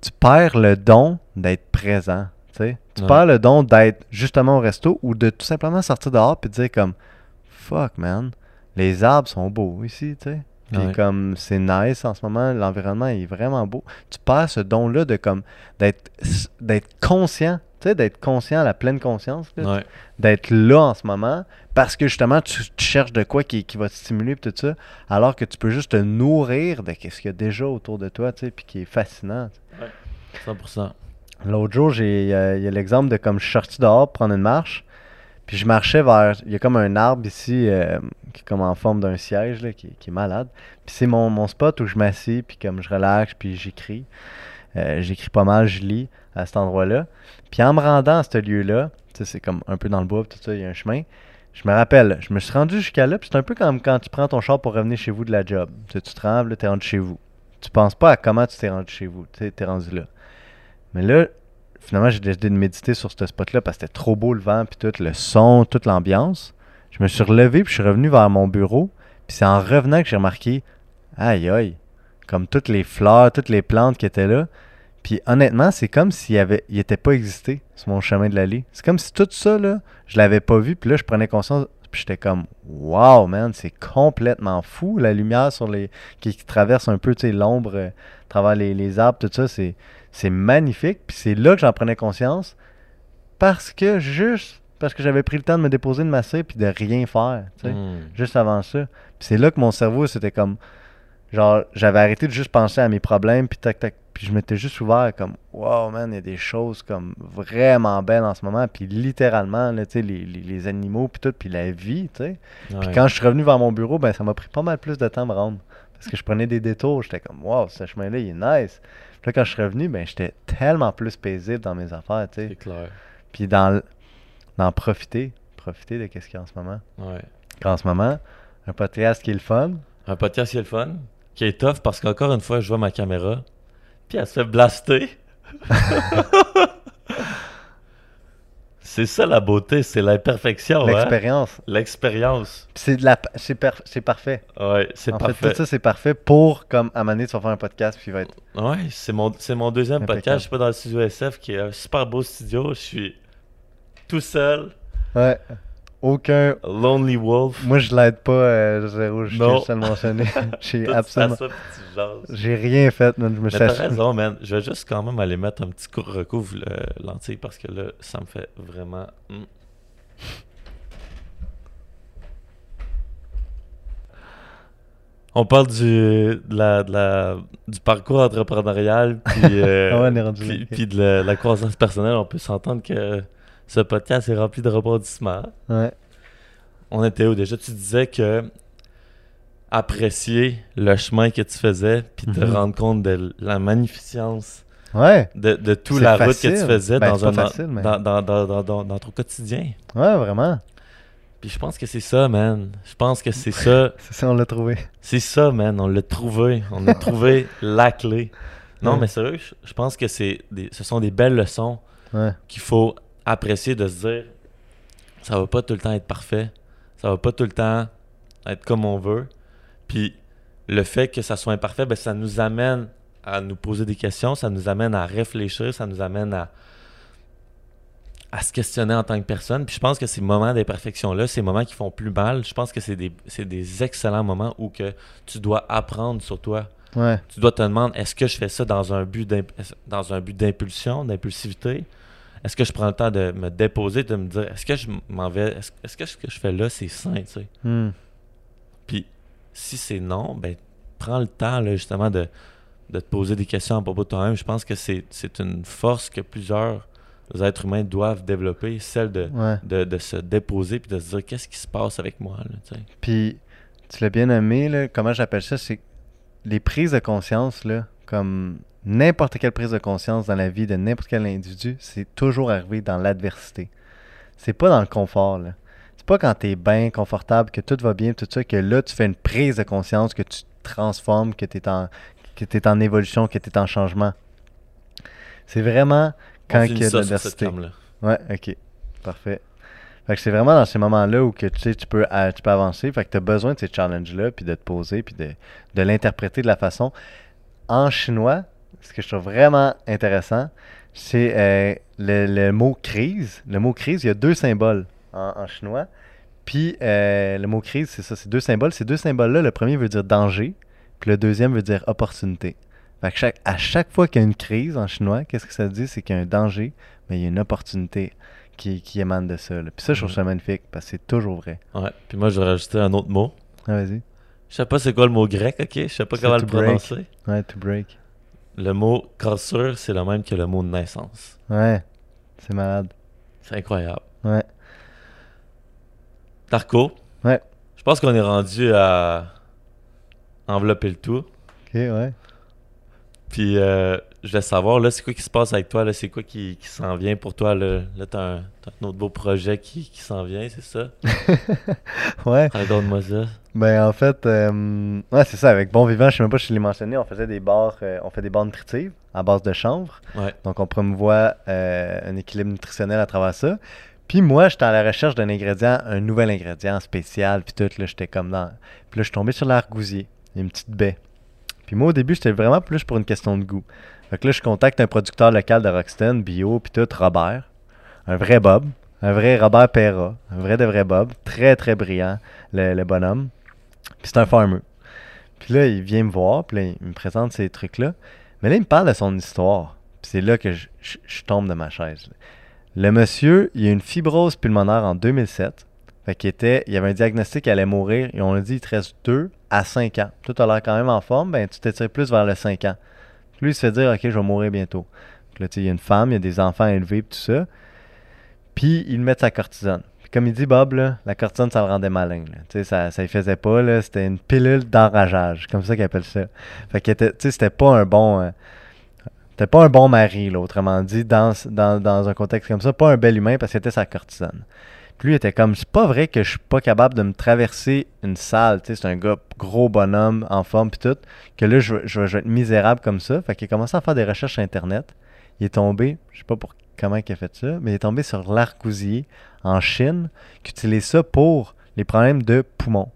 Tu perds le don d'être présent, tu sais. Tu Ouais. perds le don d'être justement au resto ou de tout simplement sortir dehors de dire comme fuck man, les arbres sont beaux ici, tu sais. Puis Ouais. comme c'est nice en ce moment, l'environnement est vraiment beau. Tu perds ce don-là de comme d'être d'être conscient, tu sais, d'être conscient, la pleine conscience, Ouais. d'être là en ce moment parce que justement tu, tu cherches de quoi qui, qui va te stimuler tout ça, alors que tu peux juste te nourrir de ce qu'il y a déjà autour de toi, tu sais, puis qui est fascinant. 100%. L'autre jour, il y a l'exemple de comme je suis sorti dehors prendre une marche, puis je marchais vers il y a comme un arbre ici euh, qui est comme en forme d'un siège là, qui, est malade. Puis c'est mon, mon spot où je m'assieds puis comme je relaxe puis j'écris. Euh, j'écris pas mal, je lis à cet endroit-là. Puis en me rendant à ce lieu-là, tu sais, c'est comme un peu dans le bois, tout ça, il y a un chemin. Je me rappelle, je me suis rendu jusqu'à là, puis c'est un peu comme quand tu prends ton char pour revenir chez vous de la job. Tu, tu te rends, là, t'es rendu chez vous. Tu penses pas à comment tu t'es rendu chez vous, tu sais, t'es rendu là. Mais là, finalement, j'ai décidé de méditer sur ce spot-là parce que c'était trop beau le vent, puis tout le son, toute l'ambiance. Je me suis relevé, puis je suis revenu vers mon bureau. Puis c'est en revenant que j'ai remarqué, aïe aïe, comme toutes les fleurs, toutes les plantes qui étaient là. Puis honnêtement, c'est comme s'il avait, il pas existé sur mon chemin de l'allée. C'est comme si tout ça, là, je l'avais pas vu. Puis là, je prenais conscience, puis j'étais comme, wow, man, c'est complètement fou. La lumière sur les, qui, traverse un peu, l'ombre euh, travers les, les arbres, tout ça, c'est, c'est magnifique. Puis c'est là que j'en prenais conscience parce que juste parce que j'avais pris le temps de me déposer, de masser, puis de rien faire, tu sais Mm. juste avant ça. Puis c'est là que mon cerveau, c'était comme. Genre, j'avais arrêté de juste penser à mes problèmes, puis tac, tac. Puis je m'étais juste ouvert comme, wow, man, il y a des choses comme vraiment belles en ce moment. Puis littéralement, là, tu sais, les, les, les animaux, puis tout, puis la vie, tu sais. Puis quand je suis revenu vers mon bureau, ben ça m'a pris pas mal plus de temps à me rendre. Parce que je prenais des détours, j'étais comme, wow, ce chemin-là, il est nice. Puis là, quand je suis revenu, ben j'étais tellement plus paisible dans mes affaires, tu sais. C'est clair. Puis dans, profiter, profiter de qu'est-ce qu'il y a en ce moment. Ouais. En ce moment, un podcast qui est le fun. Un podcast qui est le fun, qui est tough parce qu'encore une fois, je vois ma caméra, puis elle se fait blaster. *laughs* c'est ça la beauté, c'est l'imperfection, hein? L'expérience. L'expérience. C'est de la, c'est par- c'est parfait. Ouais, c'est En parfait. fait, tout ça, c'est parfait pour, comme, à donné, tu vas faire un podcast, puis il va être... Ouais, c'est mon, c'est mon deuxième Impeccable. podcast. Je suis pas dans le studio SF, qui est un super beau studio. Je suis tout seul, Ouais. Aucun... Lonely Wolf. Moi, je l'aide pas, euh, zéro, je tiens juste à le mentionner. J'ai absolument... J'ai rien fait, man. Je me suis t'as raison, man. Je vais juste quand même aller mettre un petit coup recouvre le lentille parce que là, ça me fait vraiment. hmm. On parle du, de la, de la- du parcours entrepreneurial, puis, *laughs* euh, Ah ouais, puis, puis de la, la croissance personnelle. On peut s'entendre que ce podcast est rempli de rebondissements. Ouais. On était où déjà? Tu disais que apprécier le chemin que tu faisais, puis te Mhm. rendre compte de la magnificence Ouais. de, de toute la route que tu faisais Ben, dans, c'est un, pas facile, mais- dans, dans, dans, dans, ton quotidien. Ouais, vraiment. Puis je pense que c'est ça, man. Je pense que c'est ça. *laughs* C'est ça, on l'a trouvé. C'est ça, man. On l'a trouvé. On a trouvé *laughs* la clé. Non, Ouais. mais sérieux, je, je pense que c'est des, ce sont des belles leçons Ouais. qu'il faut apprécier de se dire ça va pas tout le temps être parfait. Ça va pas tout le temps être comme on veut. Puis le fait que ça soit imparfait, ben, ça nous amène à nous poser des questions, ça nous amène à réfléchir, ça nous amène à, à se questionner en tant que personne. Puis je pense que ces moments d'imperfection-là, ces moments qui font plus mal, je pense que c'est des, c'est des excellents moments où que tu dois apprendre sur toi. Ouais. Tu dois te demander est-ce que je fais ça dans un but dans un but d'impulsion, d'impulsivité? Est-ce que je prends le temps de me déposer, de me dire est-ce que je m'en vais est-ce, est-ce que ce que je fais là c'est sain, tu sais? Hmm. Puis si c'est non, ben prends le temps là, justement de, de te poser des questions à propos de toi-même. Je pense que c'est, c'est une force que plusieurs êtres humains doivent développer, celle de, Ouais. de, de se déposer puis de se dire qu'est-ce qui se passe avec moi là, tu sais? Puis tu l'as bien nommé, là, comment j'appelle ça, c'est les prises de conscience, là, comme n'importe quelle prise de conscience dans la vie de n'importe quel individu, c'est toujours arrivé dans l'adversité. C'est pas dans le confort, là. C'est pas quand t'es bien, confortable, que tout va bien, tout ça, que là, tu fais une prise de conscience, que tu te transformes, que t'es en, que t'es en évolution, que t'es en changement. C'est vraiment quand il y a de l'adversité. Ouais, ok. Parfait. Fait que c'est vraiment dans ces moments-là où que, tu sais, tu peux, tu peux avancer. Fait que tu as besoin de ces challenges-là, puis de te poser, puis de, de l'interpréter de la façon. En chinois, ce que je trouve vraiment intéressant, c'est euh, le, le mot crise. Le mot crise, il y a deux symboles en, en chinois. Puis euh, le mot crise, c'est ça, c'est deux symboles. Ces deux symboles-là, le premier veut dire danger, puis le deuxième veut dire opportunité. Fait que chaque, à chaque fois qu'il y a une crise en chinois, qu'est-ce que ça dit? C'est qu'il y a un danger, mais il y a une opportunité qui, qui émane de ça. là. Puis ça, je trouve Mhm. ça magnifique, parce que c'est toujours vrai. Ouais. Puis moi, je vais rajouter un autre mot. Ah, vas-y. Je sais pas c'est quoi le mot grec, ok? Je sais pas comment le break. prononcer. Ouais, to break. Le mot cassure, c'est le même que le mot naissance. Ouais, c'est malade. C'est incroyable. Ouais. Tarko? Ouais. Je pense qu'on est rendu à envelopper le tout. Ok, ouais. Puis euh, je voulais savoir, là, c'est quoi qui se passe avec toi? Là, c'est quoi qui, qui s'en vient pour toi? Là, là t'as un, t'as un autre beau projet qui, qui s'en vient, c'est ça? *laughs* ouais. Donne-moi ça. Ben en fait, euh, ouais, c'est ça. Avec Bon Vivant, je sais même pas si je l'ai mentionné, on faisait des bars, euh, on fait des bars nutritives à base de chanvre. Ouais. Donc on promouvoit euh, un équilibre nutritionnel à travers ça. Puis moi, j'étais à la recherche d'un ingrédient, un nouvel ingrédient spécial, puis tout, là, j'étais comme dans... Puis là, je suis tombé sur l'argousier, une petite baie. Puis moi, au début, j'étais vraiment plus pour une question de goût. Fait que là, je contacte un producteur local de Roxton, bio, puis tout, Robert. Un vrai Bob. Un vrai Robert Perra. Un vrai de vrai Bob. Très, très brillant, le, bonhomme. Puis c'est un farmer. Puis là, il vient me voir, puis là, il me présente ces trucs-là. Mais là, il me parle de son histoire. Puis c'est là que je, tombe de ma chaise. Le monsieur, il a une fibrose pulmonaire en 2007. Fait qu'il était, il avait un diagnostic qu'il allait mourir. Et on a dit, il te reste 2 à 5 ans. Toi, tu as l'air quand même en forme, ben tu t'étires plus vers le 5 ans. Lui, il se fait dire, OK, je vais mourir bientôt. Là, il y a une femme, il y a des enfants à élever, tout ça. Puis il met sa cortisone. Puis comme il dit Bob, la cortisone, ça le rendait malin. ça, ça y faisait pas, là. C'était une pilule d'enrageage, comme ça qu'il appelle ça. Fait que, c'était pas un bon... euh, c'était pas un bon mari, là, autrement dit, dans un contexte comme ça. Pas un bel humain parce que c'était sa cortisone. Lui était comme, c'est pas vrai que je suis pas capable de me traverser une salle. Tu sais, c'est un gars gros bonhomme, en forme, puis tout. Que là, je, vais- être misérable comme ça. Fait qu'il a commencé à faire des recherches sur Internet. Il est tombé, je sais pas pour comment il a fait ça, mais il est tombé sur l'argousier en Chine qui utilise ça pour les problèmes de poumons.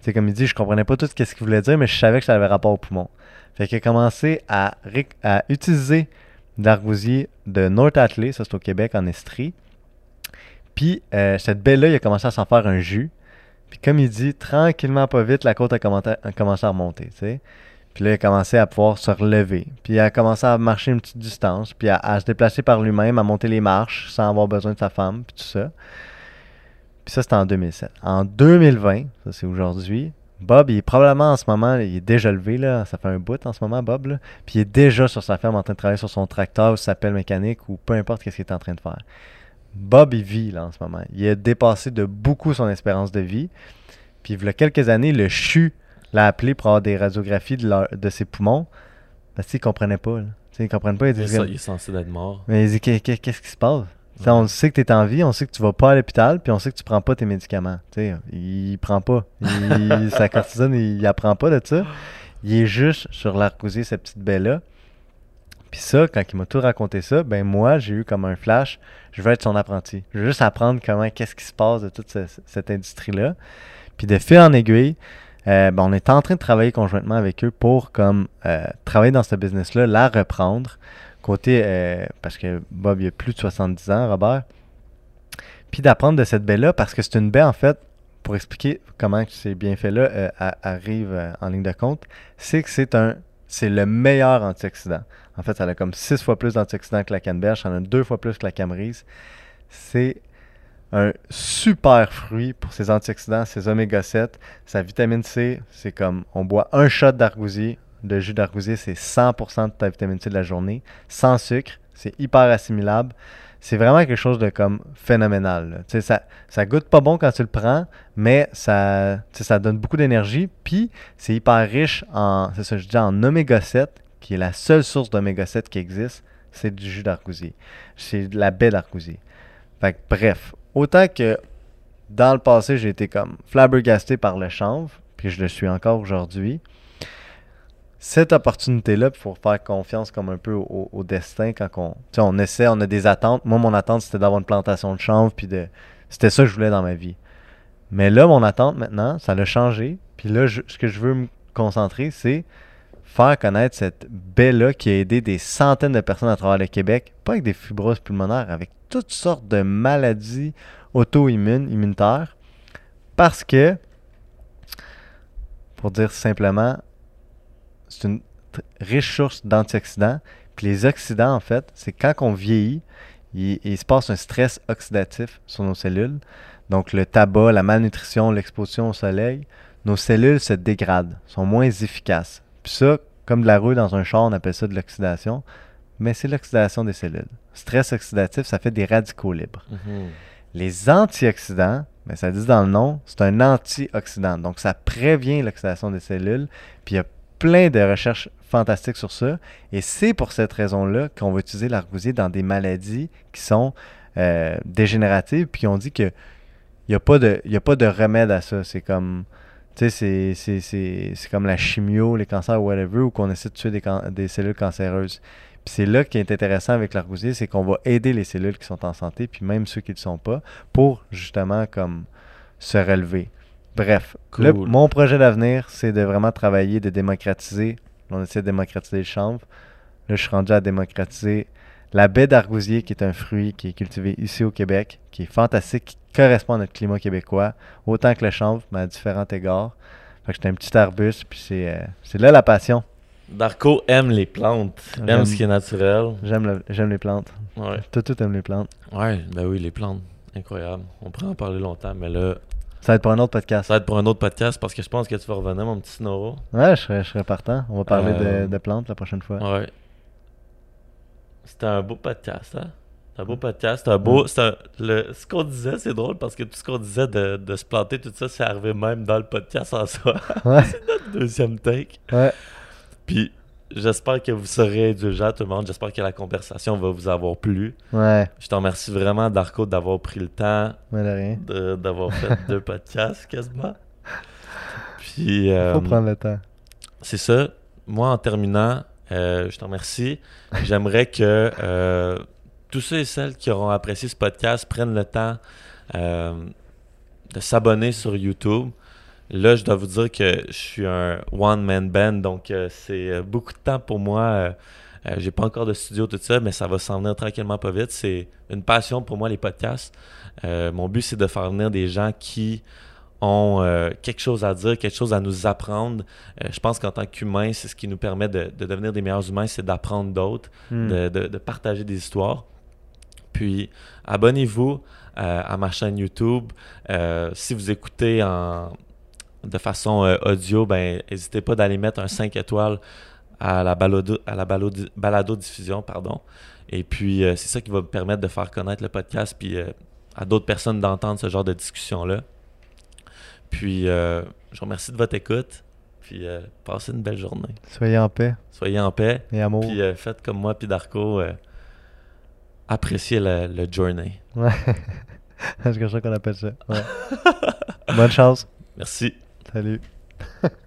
Sais, comme il dit, je comprenais pas tout ce qu'il voulait dire, mais je savais que ça avait rapport aux poumons. Fait qu'il a commencé à, utiliser l'argousier de North Atlee, ça c'est au Québec, en Estrie. Puis euh, cette baie-là, il a commencé à s'en faire un jus. Puis comme il dit, tranquillement, pas vite, la côte a, commencé à remonter. Puis là, il a commencé à pouvoir se relever. Puis il a commencé à marcher une petite distance, puis à, se déplacer par lui-même, à monter les marches sans avoir besoin de sa femme, puis tout ça. Puis ça, c'était en 2007. En 2020, ça c'est aujourd'hui, Bob, il est probablement en ce moment, il est déjà levé, là, ça fait un bout en ce moment, Bob, puis il est déjà sur sa ferme en train de travailler sur son tracteur ou sa pelle mécanique ou peu importe qu'est-ce qu'il est en train de faire. Bob, il vit là en ce moment. Il a dépassé de beaucoup son espérance de vie. Puis il y a quelques années, le CHU l'a appelé pour avoir des radiographies de, leur- de ses poumons. Parce qu'ils ne comprenaient pas. Là. Tu sais, Ils ne comprennent pas. Ils Il est, disent, ça- il est censé mort. mais ils disent, Qu'est- qu'est- qu'est-ce qui se passe? Ouais. On sait que tu es en vie, on sait que tu vas pas à l'hôpital, puis on sait que tu prends pas tes médicaments. Tu sais, il prend pas. Il- *laughs* sa cortisone, il apprend pas de ça. Il est juste sur l'argousier, cette petite baie-là. Puis ça, quand il m'a tout raconté ça, ben moi, j'ai eu comme un flash. Je veux être son apprenti. Je veux juste apprendre comment, qu'est-ce qui se passe de toute ce- cette industrie-là. Puis de fil en aiguille, euh, ben, on est en train de travailler conjointement avec eux pour comme euh, travailler dans ce business-là, la reprendre. Côté, euh, parce que Bob, il a plus de 70 ans, Robert. Puis d'apprendre de cette baie-là, parce que c'est une baie, en fait, pour expliquer comment que c'est bien fait là, euh, à- arrive euh, en ligne de compte, c'est que c'est un c'est le meilleur antioxydant. En fait, ça a comme six fois plus d'antioxydants que la canneberge, ça en a deux fois plus que la camerise. C'est un super fruit pour ses antioxydants, ses oméga 7, sa vitamine C, c'est comme on boit un shot d'argousier, de jus d'argousier, c'est 100% de ta vitamine C de la journée, sans sucre, c'est hyper assimilable. c'est vraiment quelque chose de comme phénoménal. Ça, ça goûte pas bon quand tu le prends, mais ça, ça donne beaucoup d'énergie. Puis c'est hyper riche en oméga 7, qui est la seule source d'oméga 7 qui existe, c'est du jus d'argousier. C'est de la baie d'argousier. Fait bref, autant que dans le passé, j'ai été comme flabbergasté par le chanvre, puis je le suis encore aujourd'hui. Cette opportunité-là, pour faire confiance comme un peu au, destin, quand on, on essaie, on a des attentes. Moi, mon attente, c'était d'avoir une plantation de chanvre, puis de, c'était ça que je voulais dans ma vie. Mais là, mon attente maintenant, ça l'a changé. Puis là, ce que je veux me concentrer, c'est faire connaître cette baie-là qui a aidé des centaines de personnes à travers le Québec, pas avec des fibroses pulmonaires, avec toutes sortes de maladies auto-immunes, immunitaires, parce que, pour dire simplement, c'est une riche source d'antioxydants. Puis les oxydants, en fait, c'est quand on vieillit, il, il se passe un stress oxydatif sur nos cellules. Donc le tabac, la malnutrition, l'exposition au soleil, nos cellules se dégradent, sont moins efficaces. Puis ça, comme de la rouille dans un char, on appelle ça de l'oxydation, mais c'est l'oxydation des cellules. Stress oxydatif, ça fait des radicaux libres. Mhm. Les antioxydants, mais ça dit dans le nom, c'est un antioxydant. Donc, ça prévient l'oxydation des cellules. Puis, il y a plein de recherches fantastiques sur ça. Et c'est pour cette raison-là qu'on va utiliser l'argousier dans des maladies qui sont euh, dégénératives. Puis, on dit que il n'y a, pas de- il y a pas de remède à ça. C'est comme. Tu sais, c'est- comme la chimio, les cancers, whatever, où qu'on essaie de tuer des, can- des cellules cancéreuses. Puis c'est là qui est intéressant avec l'argousier, c'est qu'on va aider les cellules qui sont en santé, puis même ceux qui ne le sont pas, pour justement comme se relever. Bref, mon projet d'avenir, c'est de vraiment travailler, de démocratiser. On essaie de démocratiser le chanvre. Là, je suis rendu à démocratiser la baie d'argousier, qui est un fruit qui est cultivé ici au Québec, qui est fantastique, qui correspond à notre climat québécois, autant que le chanvre, mais à différents égards. Fait que j'étais un petit arbuste, puis c'est euh, c'est là la passion. Darko aime les plantes, J'aime. aime ce qui est naturel. J'aime le- j'aime les plantes. Ouais. Tout, tout aime les plantes? ouais, ben oui, les plantes. Incroyable. On pourrait en parler longtemps, mais là, Ça va être pour un autre podcast. ça va être pour un autre podcast parce que je pense que tu vas revenir, mon petit Snoro. Ouais, je serais, je serais partant. On va parler Euh, de, de plantes la prochaine fois. Ouais. C'était un beau podcast, hein? C'était un beau podcast. Un beau. un- le, ce qu'on disait, c'est drôle parce que tout ce qu'on disait de, de se planter, tout ça, c'est arrivé même dans le podcast en soi. *laughs* Ouais, c'est notre deuxième take. ouais. Puis j'espère que vous serez indulgents, tout le monde. J'espère que la conversation va vous avoir plu. Ouais, Je te remercie vraiment, Darko, d'avoir pris le temps d'avoir fait *laughs* deux podcasts quasiment. Puis. euh, Faut prendre le temps. c'est ça. Moi, en terminant, euh, je te remercie. J'aimerais que euh, tous ceux et celles qui auront apprécié ce podcast prennent le temps euh, de s'abonner sur YouTube. Là, je dois vous dire que je suis un one-man band, donc c'est beaucoup de temps pour moi. J'ai pas encore de studio, tout ça, mais ça va s'en venir tranquillement pas vite. C'est une passion pour moi, les podcasts. Mon but, c'est de faire venir des gens qui ont euh, quelque chose à dire, quelque chose à nous apprendre. Euh, je pense qu'en tant qu'humain, c'est ce qui nous permet de, de devenir des meilleurs humains, c'est d'apprendre d'autres, Hmm. de, de- de partager des histoires. Puis, abonnez-vous euh, à ma chaîne YouTube. Si vous écoutez en, de façon audio, ben, n'hésitez pas d'aller mettre un 5 étoiles à la balado, à la balado, balado-diffusion. Pardon. Et puis, c'est ça qui va me permettre de faire connaître le podcast puis à d'autres personnes d'entendre ce genre de discussion-là. Puis, euh, je vous remercie de votre écoute. Puis, euh, passez une belle journée. Soyez en paix Soyez en paix. et amour. Puis, euh, faites comme moi, puis Darko. appréciez le, le journey. Ouais. c'est comme ça qu'on appelle ça. Ouais. Bonne chance. Merci. Salut. *laughs*